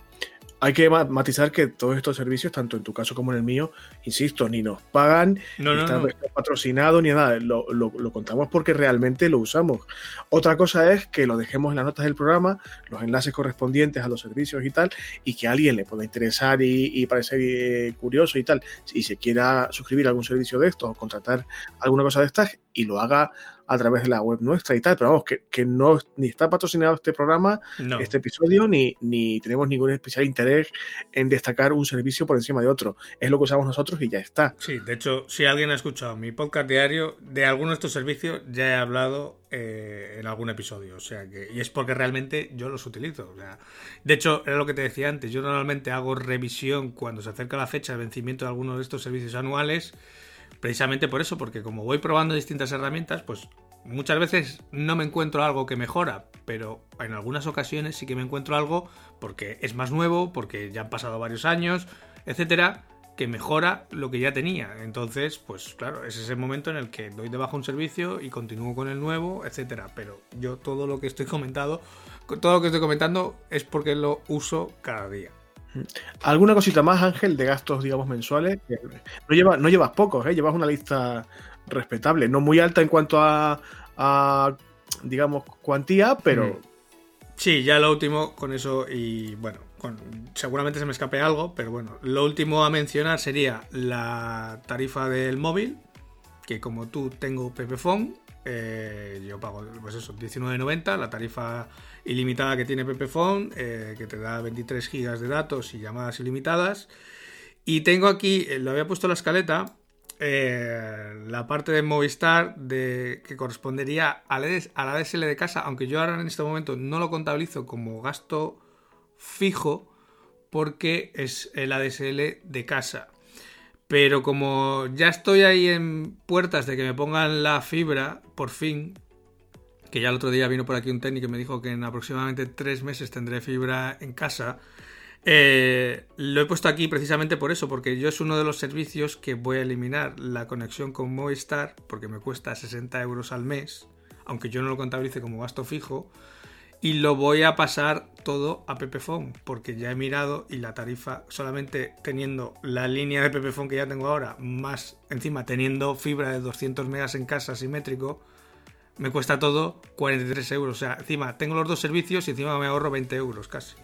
hay que matizar que todos estos servicios, tanto en tu caso como en el mío, insisto, ni nos pagan, ni están patrocinados, ni nada. Lo, contamos porque realmente lo usamos. Otra cosa es que lo dejemos en las notas del programa, los enlaces correspondientes a los servicios y tal, y que a alguien le pueda interesar y, y parecer eh, curioso y tal, si se quiera suscribir a algún servicio de estos o contratar alguna cosa de estas, y lo haga a través de la web nuestra y tal, pero vamos, que, que no ni está patrocinado este programa, este episodio, ni, ni tenemos ningún especial interés en destacar un servicio por encima de otro. Es lo que usamos nosotros y ya está. Sí, de hecho, si alguien ha escuchado mi podcast diario, de alguno de estos servicios ya he hablado eh, en algún episodio. O sea que. Y es porque realmente yo los utilizo. de hecho, era lo que te decía antes. Yo normalmente hago revisión cuando se acerca la fecha de vencimiento de alguno de estos servicios anuales Precisamente por eso, porque como voy probando distintas herramientas, pues muchas veces no me encuentro algo que mejora, pero en algunas ocasiones sí que me encuentro algo porque es más nuevo, porque ya han pasado varios años, etcétera, que mejora lo que ya tenía. Entonces, pues claro, es ese momento en el que doy de baja un servicio y continúo con el nuevo, etcétera. Pero yo todo lo que estoy comentando, todo lo que estoy comentando es porque lo uso cada día. ¿Alguna cosita más, Ángel, de gastos, digamos, mensuales? No, no llevas pocos, ¿eh? llevas una lista respetable, no muy alta en cuanto a, digamos, cuantía, pero... Mm. Sí, ya lo último con eso y bueno, seguramente se me escape algo, pero bueno, lo último a mencionar sería la tarifa del móvil, que como tú tengo Pepephone, eh, yo pago, pues eso, 19.90, la tarifa ilimitada que tiene Pepephone, eh, que te da 23 gigas de datos y llamadas ilimitadas. Y tengo aquí, eh, lo había puesto en la escaleta, eh, la parte de Movistar de, que correspondería a la, a la DSL de casa, aunque yo ahora en este momento no lo contabilizo como gasto fijo porque es el ADSL de casa. Pero como ya estoy ahí en puertas de que me pongan la fibra, por fin, que ya el otro día vino por aquí un técnico y me dijo que en aproximadamente tres meses tendré fibra en casa. Eh, lo he puesto aquí precisamente por eso, porque yo es uno de los servicios que voy a eliminar la conexión con Movistar, porque me cuesta 60 euros al mes, aunque yo no lo contabilice como gasto fijo, y lo voy a pasar todo a Pepephone, porque ya he mirado y la tarifa, solamente teniendo la línea de Pepephone que ya tengo ahora, más encima teniendo fibra de 200 megas en casa simétrico, me cuesta todo 43 euros. O sea, encima tengo los dos servicios y encima me ahorro 20 euros casi.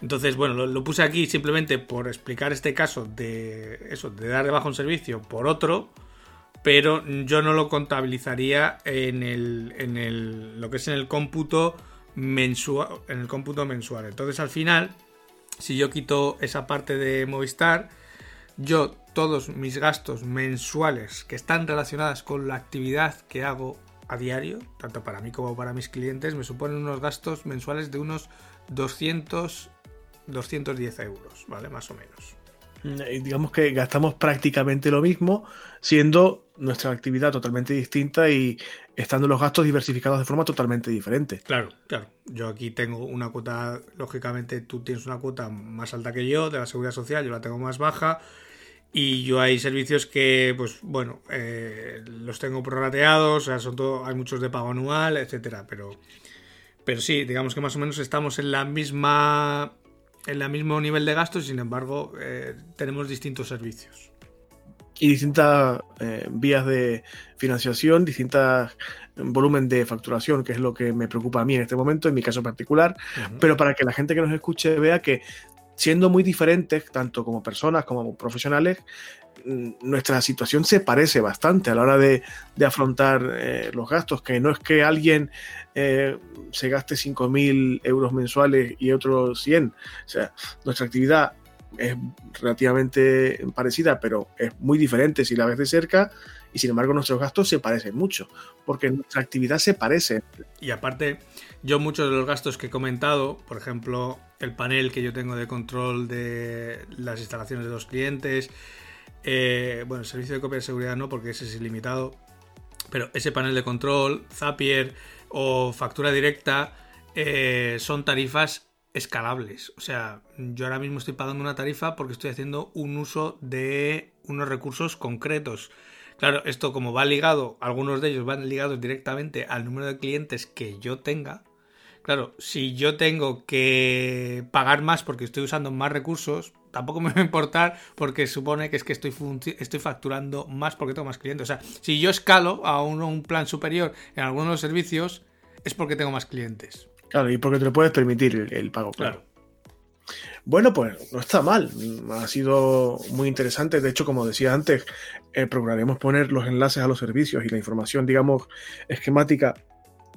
Entonces, bueno, lo, puse aquí simplemente por explicar este caso de eso, de dar de baja un servicio por otro, pero yo no lo contabilizaría en el, en el, lo que es en el cómputo mensual, en el cómputo mensual. Entonces, al final, si yo quito esa parte de Movistar, yo todos mis gastos mensuales que están relacionadas con la actividad que hago a diario, tanto para mí como para mis clientes, me suponen unos gastos mensuales de unos 200, 210 euros, ¿vale? Más o menos. Mm, digamos que gastamos prácticamente lo mismo, siendo nuestra actividad totalmente distinta y estando los gastos diversificados de forma totalmente diferente. Claro, claro. Yo aquí tengo una cuota, lógicamente tú tienes una cuota más alta que yo de la seguridad social, yo la tengo más baja. Y yo hay servicios que, pues bueno, eh, los tengo prorrateados, o sea, son todo, hay muchos de pago anual, etcétera, pero, pero sí, digamos que más o menos estamos en la misma, en el mismo nivel de gastos, sin embargo, eh, tenemos distintos servicios y distintas eh, vías de financiación, distintas volumen de facturación, que es lo que me preocupa a mí en este momento, en mi caso particular, pero para que la gente que nos escuche vea que siendo muy diferentes, tanto como personas como profesionales, mm, nuestra situación se parece bastante a la hora de, afrontar eh, los gastos, que no es que alguien eh, se gaste 5.000 euros mensuales y otro 100. O sea, nuestra actividad es relativamente parecida, pero es muy diferente si la ves de cerca y sin embargo nuestros gastos se parecen mucho, porque nuestra actividad se parece. Y aparte, yo muchos de los gastos que he comentado, por ejemplo, el panel que yo tengo de control de las instalaciones de los clientes, eh, bueno, el servicio de copia de seguridad no, porque ese es ilimitado, pero ese panel de control, Zapier o factura directa, eh, son tarifas escalables. O sea, yo ahora mismo estoy pagando una tarifa porque estoy haciendo un uso de unos recursos concretos. Claro, esto como va ligado, algunos de ellos van ligados directamente al número de clientes que yo tenga. Claro, si yo tengo que pagar más porque estoy usando más recursos, tampoco me va a importar porque supone que es que estoy, estoy facturando más porque tengo más clientes. O sea, si yo escalo a un, plan superior en algunos de los servicios, es porque tengo más clientes. Claro, y porque te lo puedes permitir el, pago, claro. Bueno, pues no está mal. Ha sido muy interesante. De hecho, como decía antes, eh, procuraremos poner los enlaces a los servicios y la información, digamos, esquemática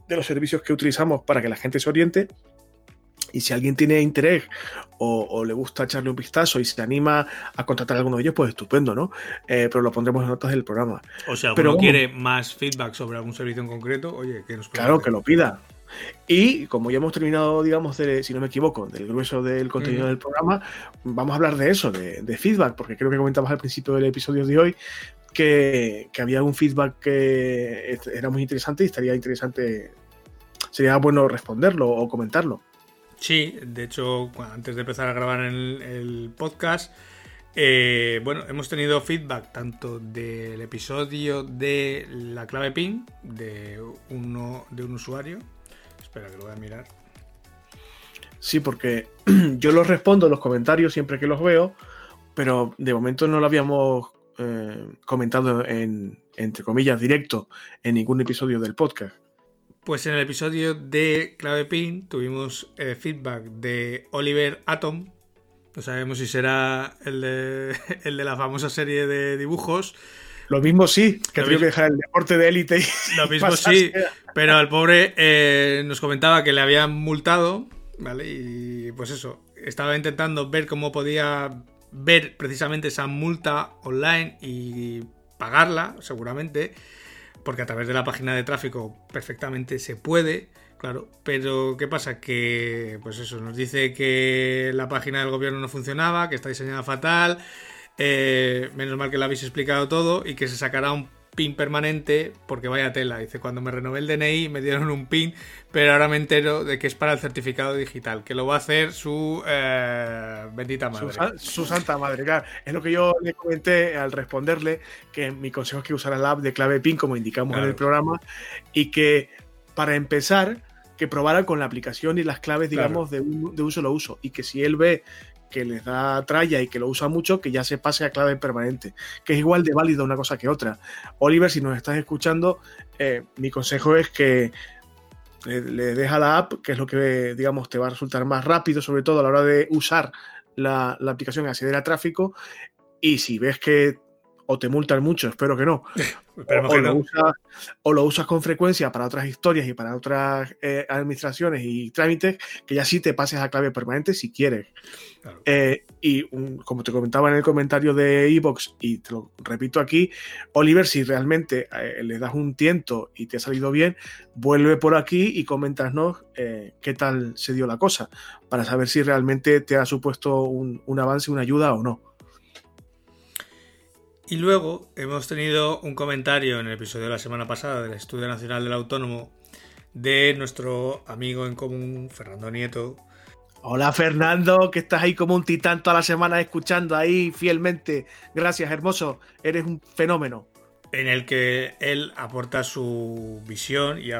de los servicios que utilizamos para que la gente se oriente. Y si alguien tiene interés o, le gusta echarle un vistazo y se anima a contratar a alguno de ellos, pues estupendo, ¿no? Eh, pero lo pondremos en notas del programa. O sea, pero quiere más feedback sobre algún servicio en concreto, oye, que nos Claro, que lo pida. Y como ya hemos terminado, digamos, si no me equivoco, del grueso del contenido del programa, vamos a hablar de eso, de, feedback, porque creo que comentamos al principio del episodio de hoy que, había un feedback que era muy interesante y estaría interesante, sería bueno responderlo o comentarlo. Sí, de hecho, antes de empezar a grabar el, el podcast, eh, bueno, hemos tenido feedback tanto del episodio de la clave PIN de, uno, de un usuario Espera, que lo voy a mirar. Sí, porque yo los respondo en los comentarios siempre que los veo, pero de momento no lo habíamos eh, comentado en, entre comillas, directo en ningún episodio del podcast. Pues en el episodio de Clave Pin tuvimos eh, feedback de Oliver Atom. No sabemos si será el de, el de la famosa serie de dibujos lo mismo sí, que tengo que dejar el deporte de élite. Lo mismo sí, pero al pobre eh, nos comentaba que le habían multado, ¿vale? Y pues eso, estaba intentando ver cómo podía ver precisamente esa multa online y pagarla, seguramente, porque a través de la página de tráfico perfectamente se puede, claro, pero ¿qué pasa? Que, pues eso, nos dice que la página del gobierno no funcionaba, que está diseñada fatal, eh, menos mal que lo habéis explicado todo y que se sacará un pin permanente porque vaya tela. Dice, cuando me renové el DNI me dieron un pin, pero ahora me entero de que es para el certificado digital, que lo va a hacer su eh, bendita madre. Su, santa madre, claro. Es lo que yo le comenté al responderle, que mi consejo es que usara la app de clave PIN como indicamos en el programa y que para empezar que probara con la aplicación y las claves, digamos, de, un, de un solo uso. Y que si él ve que les da tralla y que lo usa mucho, que ya se pase a clave permanente, que es igual de válido una cosa que otra. Oliver, si nos estás escuchando, eh, mi consejo es que le, deja la app, que es lo que, digamos, te va a resultar más rápido, sobre todo a la hora de usar la, la aplicación acceder a tráfico. Y si ves que o te multan mucho, espero que no. o, Lo usas, con frecuencia para otras historias y para otras eh, administraciones y trámites, que ya sí te pases a clave permanente si quieres. Eh, y como te comentaba en el comentario de Evox, y te lo repito aquí, Oliver, si realmente eh, le das un tiento y te ha salido bien, vuelve por aquí y coméntanos qué tal se dio la cosa, para saber si realmente te ha supuesto un avance, una ayuda o no. Y luego hemos tenido un comentario en el episodio de la semana pasada del Estudio Nacional del Autónomo de nuestro amigo en común, Fernando Nieto. Hola Fernando, que estás ahí como un titán toda la semana escuchando ahí fielmente. Gracias, hermoso. Eres un fenómeno en el que él aporta su visión y,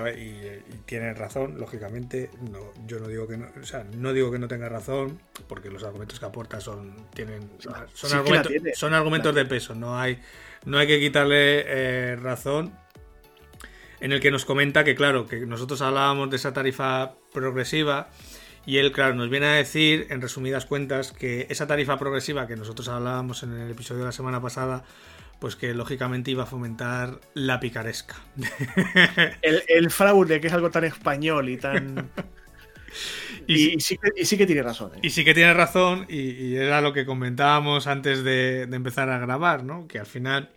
tiene razón, lógicamente. No, yo no digo que no, o sea, no digo que no tenga razón, porque los argumentos que aporta son tienen son, argumentos, son argumentos de peso. No hay no hay que quitarle eh, razón. En el que nos comenta que claro que nosotros hablábamos de esa tarifa progresiva y él claro nos viene a decir en resumidas cuentas que esa tarifa progresiva que nosotros hablábamos en el episodio de la semana pasada pues que lógicamente iba a fomentar la picaresca. El, fraude, que es algo tan español y tan... y, sí, que, tiene razón. ¿eh? Y sí que tiene razón, y, era lo que comentábamos antes de, empezar a grabar, ¿no? Que al final,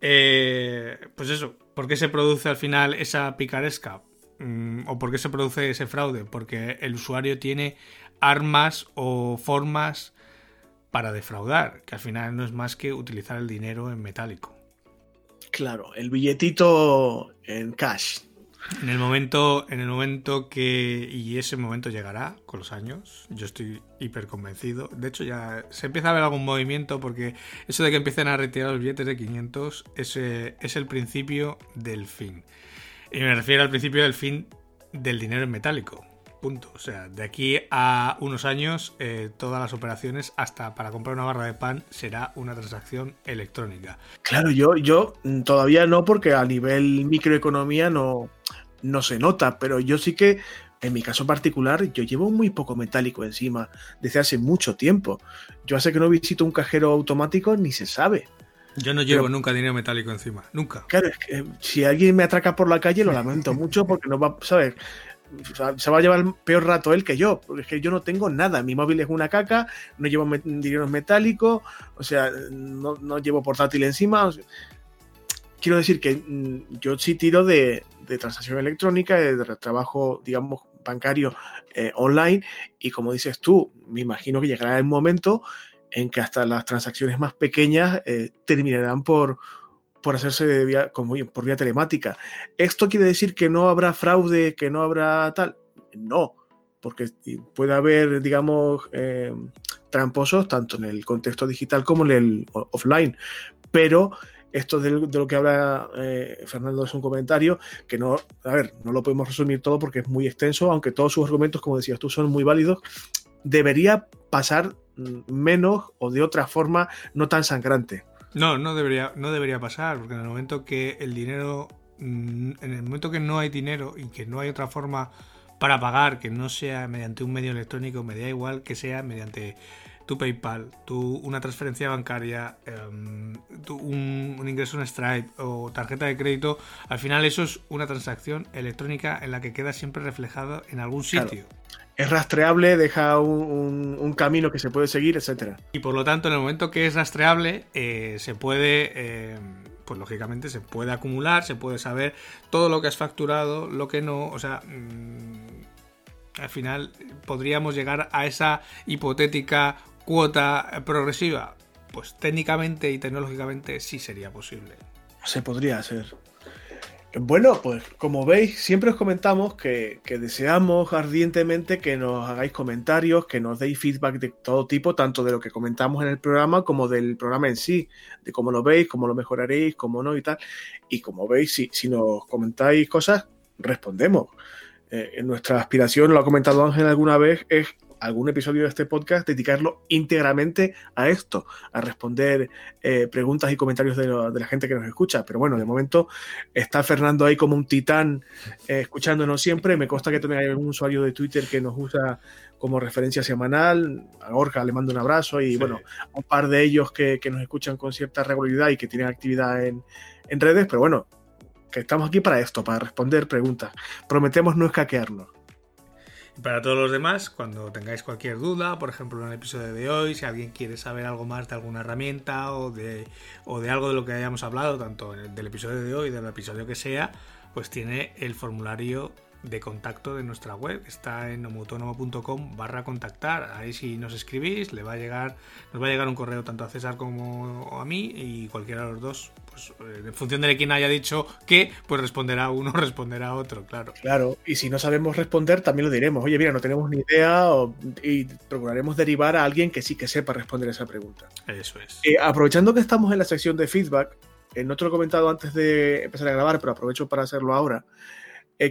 eh, pues eso, ¿por qué se produce al final esa picaresca? Mm, ¿O por qué se produce ese fraude? Porque el usuario tiene armas o formas para defraudar, que al final no es más que utilizar el dinero en metálico. Claro, el billetito en cash. En el momento, en el momento que. Y ese momento llegará con los años. Yo estoy hiper convencido. De hecho, ya se empieza a ver algún movimiento. Porque eso de que empiecen a retirar los billetes de 500 es, es el principio del fin. Y me refiero al principio del fin del dinero en metálico. Punto. O sea, de aquí a unos años, eh, todas las operaciones, hasta para comprar una barra de pan, será una transacción electrónica. Claro, yo, yo todavía no, porque a nivel microeconomía no, no se nota, pero yo sí que, en mi caso particular, yo llevo muy poco metálico encima desde hace mucho tiempo. Yo hace que no visito un cajero automático ni se sabe. Yo no llevo nunca dinero metálico encima, nunca. Claro, es que eh, si alguien me atraca por la calle lo lamento mucho porque no va, ¿sabes? Se va a llevar el peor rato él que yo, porque es que yo no tengo nada. Mi móvil es una caca, no llevo dinero metálico, o sea, no, llevo portátil encima. quiero decir que mm, yo sí tiro de, transacción electrónica, de, trabajo, digamos, bancario eh, online, y como dices tú, me imagino que llegará el momento en que hasta las transacciones más pequeñas eh, terminarán por, por hacerse vía, como, por vía telemática. ¿Esto quiere decir que no habrá fraude, que no habrá tal? No, porque puede haber, digamos, eh, tramposos tanto en el contexto digital como en el offline. Pero esto de, lo que habla eh, Fernando es un comentario que no, a ver, no lo podemos resumir todo porque es muy extenso, aunque todos sus argumentos, como decías tú, son muy válidos. Debería pasar mm, menos o de otra forma no tan sangrante. No, no debería, no debería pasar, porque en el momento que el dinero, mm, en el momento que no hay dinero y que no hay otra forma para pagar que no sea mediante un medio electrónico, me da igual que sea mediante tu PayPal, tu, una transferencia bancaria, em, un, ingreso en Stripe o tarjeta de crédito, al final eso es una transacción electrónica en la que queda siempre reflejado en algún sitio es rastreable, deja un, camino que se puede seguir, etcétera. Y por lo tanto, en el momento que es rastreable, eh, se puede, eh, pues lógicamente se puede acumular, se puede saber todo lo que has facturado, lo que no, o sea, mm, al final podríamos llegar a esa hipotética cuota progresiva. Pues técnicamente y tecnológicamente sí sería posible. Se podría hacer. Bueno, pues como veis, siempre os comentamos que, deseamos ardientemente que nos hagáis comentarios, que nos deis feedback de todo tipo, tanto de lo que comentamos en el programa como del programa en sí, de cómo lo veis, cómo lo mejoraréis, cómo no y tal. Y como veis, si, nos comentáis cosas, respondemos. Eh, nuestra aspiración, lo ha comentado Ángel alguna vez, es algún episodio de este podcast dedicarlo íntegramente a esto, a responder eh, preguntas y comentarios de, la gente que nos escucha. Pero bueno, de momento está Fernando ahí como un titán eh, escuchándonos siempre. Me consta que también hay algún usuario de Twitter que nos usa como referencia semanal. A Orca le mando un abrazo y bueno, un par de ellos que, nos escuchan con cierta regularidad y que tienen actividad en, en redes. Pero bueno, que estamos aquí para esto, para responder preguntas. Prometemos no escaquearnos. Para todos los demás, cuando tengáis cualquier duda, por ejemplo en el episodio de hoy, si alguien quiere saber algo más de alguna herramienta o de, o de algo de lo que hayamos hablado, tanto del episodio de hoy, del episodio que sea, pues tiene el formulario de contacto de nuestra web. Está en homoautónomo.com barra contactar. Ahí si nos escribís, le va a llegar, nos va a llegar un correo tanto a César como a mí y cualquiera de los dos, pues eh, en función de quien haya dicho que, pues responderá uno, responderá otro, claro. Claro, y si no sabemos responder, también lo diremos. Oye, mira, no tenemos ni idea y procuraremos derivar a alguien que sí que sepa responder esa pregunta. Eso es. Eh, aprovechando que estamos en la sección de feedback, eh, no te lo he comentado antes de empezar a grabar, pero aprovecho para hacerlo ahora.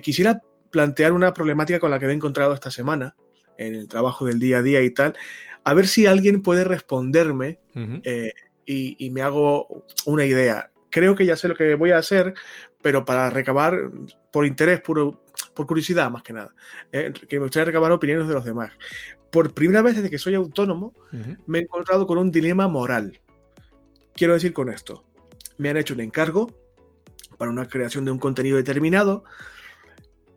quisiera plantear una problemática con la que he encontrado esta semana en el trabajo del día a día y tal, a ver si alguien puede responderme eh, y, me hago una idea. Creo que ya sé lo que voy a hacer, pero para recabar, por interés, puro, por curiosidad más que nada, eh, que me gustaría recabar opiniones de los demás. Por primera vez desde que soy autónomo, me he encontrado con un dilema moral. Quiero decir con esto, me han hecho un encargo para una creación de un contenido determinado,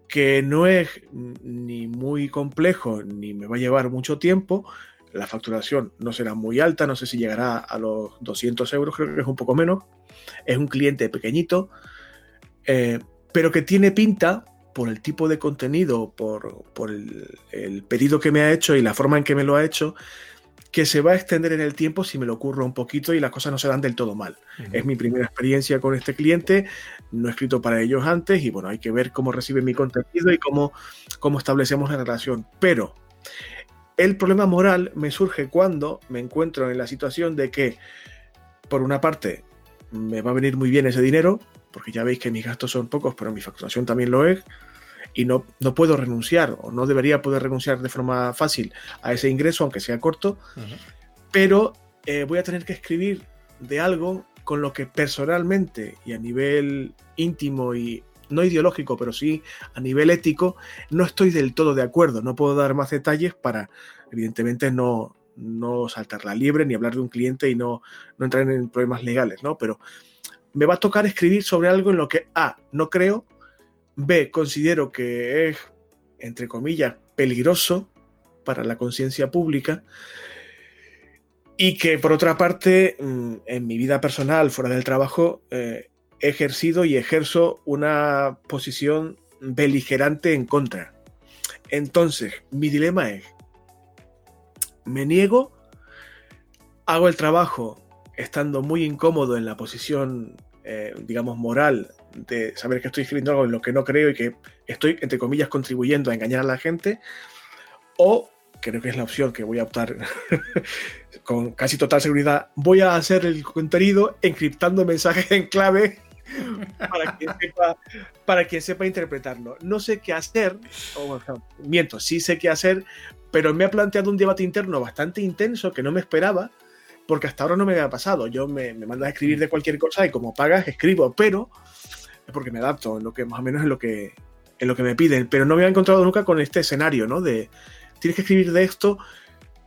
que no es ni muy complejo ni me va a llevar mucho tiempo. La facturación no será muy alta, no sé si llegará a los 200 euros, creo que es un poco menos. Es un cliente pequeñito, eh, pero que tiene pinta por el tipo de contenido, por, el, pedido que me ha hecho y la forma en que me lo ha hecho, que se va a extender en el tiempo si me lo ocurro un poquito y las cosas no se dan del todo mal. Es mi primera experiencia con este cliente, no he escrito para ellos antes y bueno, hay que ver cómo reciben mi contenido y cómo, cómo establecemos la relación. Pero el problema moral me surge cuando me encuentro en la situación de que, por una parte, me va a venir muy bien ese dinero, porque ya veis que mis gastos son pocos, pero mi facturación también lo es y no, no puedo renunciar o no debería poder renunciar de forma fácil a ese ingreso, aunque sea corto, pero eh, voy a tener que escribir de algo con lo que personalmente y a nivel íntimo y no ideológico, pero sí a nivel ético, no estoy del todo de acuerdo. No puedo dar más detalles para, evidentemente, no, no saltar la liebre ni hablar de un cliente y no, no entrar en problemas legales, ¿no? Pero me va a tocar escribir sobre algo en lo que A, no creo, B, considero que es, entre comillas, peligroso para la conciencia pública y que por otra parte, mm, en mi vida personal, fuera del trabajo, eh, he ejercido y ejerzo una posición beligerante en contra. Entonces, mi dilema es, me niego, hago el trabajo estando muy incómodo en la posición, eh, digamos, moral de saber que estoy escribiendo algo en lo que no creo y que estoy, entre comillas, contribuyendo a engañar a la gente, o creo que es la opción que voy a optar con casi total seguridad, voy a hacer el contenido encriptando mensajes en clave para quien sepa, para quien sepa interpretarlo. No sé qué hacer, miento, sí sé qué hacer, pero me ha planteado un debate interno bastante intenso que no me esperaba, porque hasta ahora no me había pasado. Yo me, me mandas a escribir de cualquier cosa y como pagas, escribo, pero es porque me adapto, en lo que más o menos es lo que, en lo que me piden. Pero no me había encontrado nunca con este escenario, ¿no? De tienes que escribir de esto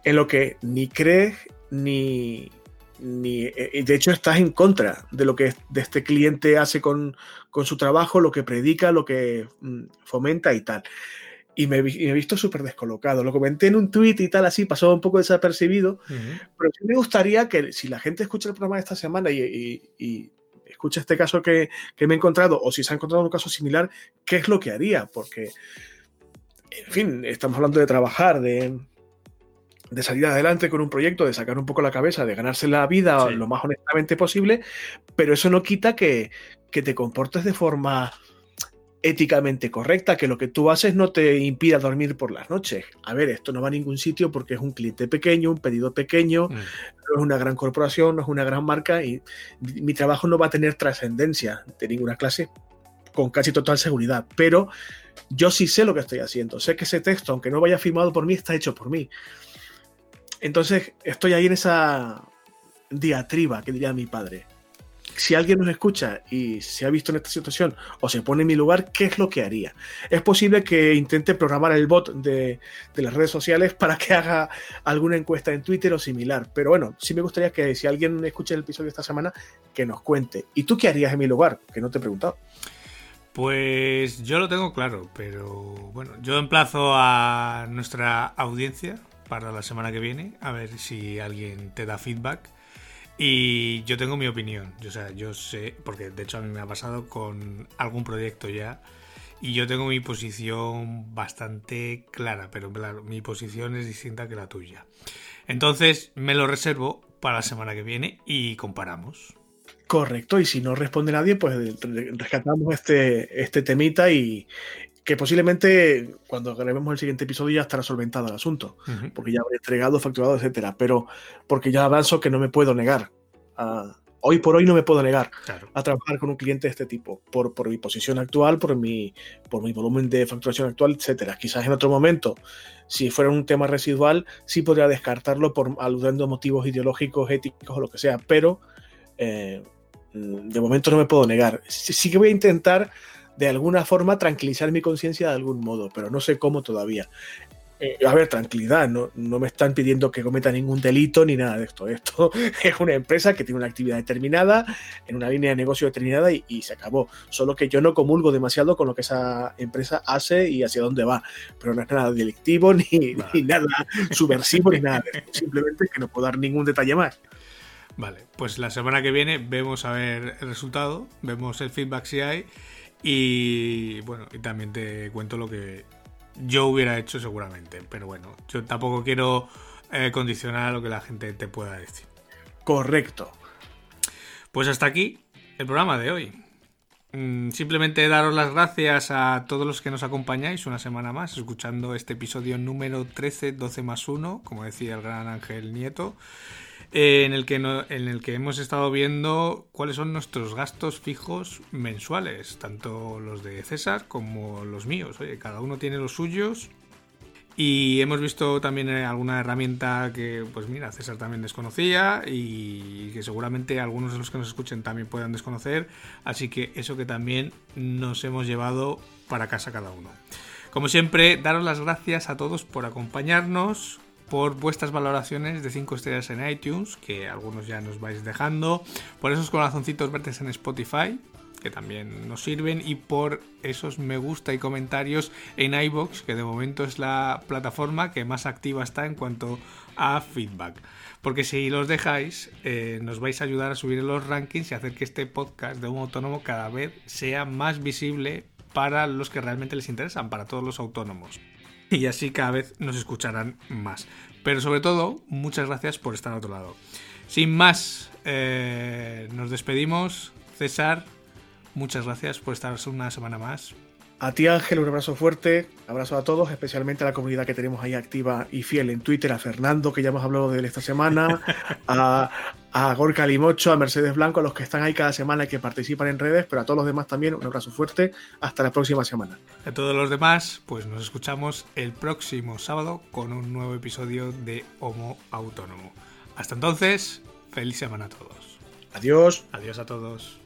en lo que ni crees ni, ni eh, de hecho estás en contra de lo que de este cliente hace con, su trabajo, lo que predica, lo que mm, fomenta y tal. Y me, he visto súper descolocado. Lo comenté en un tweet y tal, así, pasó un poco desapercibido. Pero sí me gustaría que si la gente escucha el programa de esta semana y, escucha este caso que, me he encontrado, o si se ha encontrado un caso similar, ¿qué es lo que haría? Porque, en fin, estamos hablando de trabajar, de, de salir adelante con un proyecto, de sacar un poco la cabeza, de ganarse la vida lo más honestamente posible, pero eso no quita que, que te comportes de forma éticamente correcta, que lo que tú haces no te impida dormir por las noches. A ver, esto no va a ningún sitio porque es un cliente pequeño, un pedido pequeño, mm. no es una gran corporación, no es una gran marca y mi trabajo no va a tener trascendencia de ninguna clase con casi total seguridad, pero yo sí sé lo que estoy haciendo, sé que ese texto, aunque no vaya firmado por mí, está hecho por mí. Entonces estoy ahí en esa diatriba que diría mi padre si alguien nos escucha y se ha visto en esta situación o se pone en mi lugar, ¿qué es lo que haría? Es posible que intente programar el bot de, las redes sociales para que haga alguna encuesta en Twitter o similar. Pero bueno, sí me gustaría que si alguien escucha el episodio esta semana, que nos cuente. ¿Y tú qué harías en mi lugar? Que no te he preguntado. Pues yo lo tengo claro, pero bueno, yo emplazo a nuestra audiencia para la semana que viene, a ver si alguien te da feedback y yo tengo mi opinión. O sea, yo sé, porque de hecho a mí me ha pasado con algún proyecto ya. Y yo tengo mi posición bastante clara, pero claro, mi posición es distinta que la tuya. Entonces me lo reservo para la semana que viene y comparamos. Correcto, y si no responde nadie, pues rescatamos este, este temita y que posiblemente cuando grabemos el siguiente episodio ya estará solventado el asunto, porque ya habré entregado, facturado, etcétera, pero porque ya avanzo que no me puedo negar. hoy por hoy no me puedo negar a trabajar con un cliente de este tipo, por, por mi posición actual, por mi, por mi volumen de facturación actual, etcétera. Quizás en otro momento, si fuera un tema residual, sí podría descartarlo por aludiendo a motivos ideológicos, éticos o lo que sea, pero eh, de momento no me puedo negar. Sí que voy a intentar de alguna forma tranquilizar mi conciencia de algún modo, pero no sé cómo todavía. Eh, a ver, tranquilidad, no, no, me están pidiendo que cometa ningún delito ni nada de esto. Esto es una empresa que tiene una actividad determinada, en una línea de negocio determinada y, se acabó. Solo que yo no comulgo demasiado con lo que esa empresa hace y hacia dónde va. Pero no es nada delictivo ni, ni nada subversivo ni nada. Simplemente que no puedo dar ningún detalle más. Vale, pues la semana que viene vemos a ver el resultado, vemos el feedback si hay y bueno, y también te cuento lo que yo hubiera hecho seguramente, pero bueno, yo tampoco quiero eh, condicionar lo que la gente te pueda decir. Correcto. Pues hasta aquí el programa de hoy. Mm, simplemente daros las gracias a todos los que nos acompañáis una semana más, escuchando este episodio número 13, 12 más 1, como decía el gran Ángel Nieto. Eh, en, el que en el que hemos estado viendo cuáles son nuestros gastos fijos mensuales, tanto los de César como los míos. Oye, cada uno tiene los suyos. Y hemos visto también eh, alguna herramienta que, pues mira, César también desconocía y que seguramente algunos de los que nos escuchen también puedan desconocer. Así que eso que también nos hemos llevado para casa cada uno. Como siempre, daros las gracias a todos por acompañarnos, por vuestras valoraciones de 5 estrellas en iTunes, que algunos ya nos vais dejando, por esos corazoncitos verdes en Spotify, que también nos sirven, y por esos me gusta y comentarios en iBox, que de momento es la plataforma que más activa está en cuanto a feedback. Porque si los dejáis, eh, nos vais a ayudar a subir los rankings y hacer que este podcast de un autónomo cada vez sea más visible para los que realmente les interesan, para todos los autónomos y así cada vez nos escucharán más. Pero sobre todo, muchas gracias por estar a otro lado. Sin más, eh, nos despedimos. César, muchas gracias por estar una semana más. A ti Ángel, un abrazo fuerte, abrazo a todos, especialmente a la comunidad que tenemos ahí activa y fiel en Twitter, a Fernando, que ya hemos hablado de él esta semana, a, a Gorka Limocho, a Mercedes Blanco, a los que están ahí cada semana y que participan en redes, pero a todos los demás también un abrazo fuerte, hasta la próxima semana. A todos los demás, pues nos escuchamos el próximo sábado con un nuevo episodio de Homo Autónomo. Hasta entonces, feliz semana a todos. Adiós. Adiós a todos.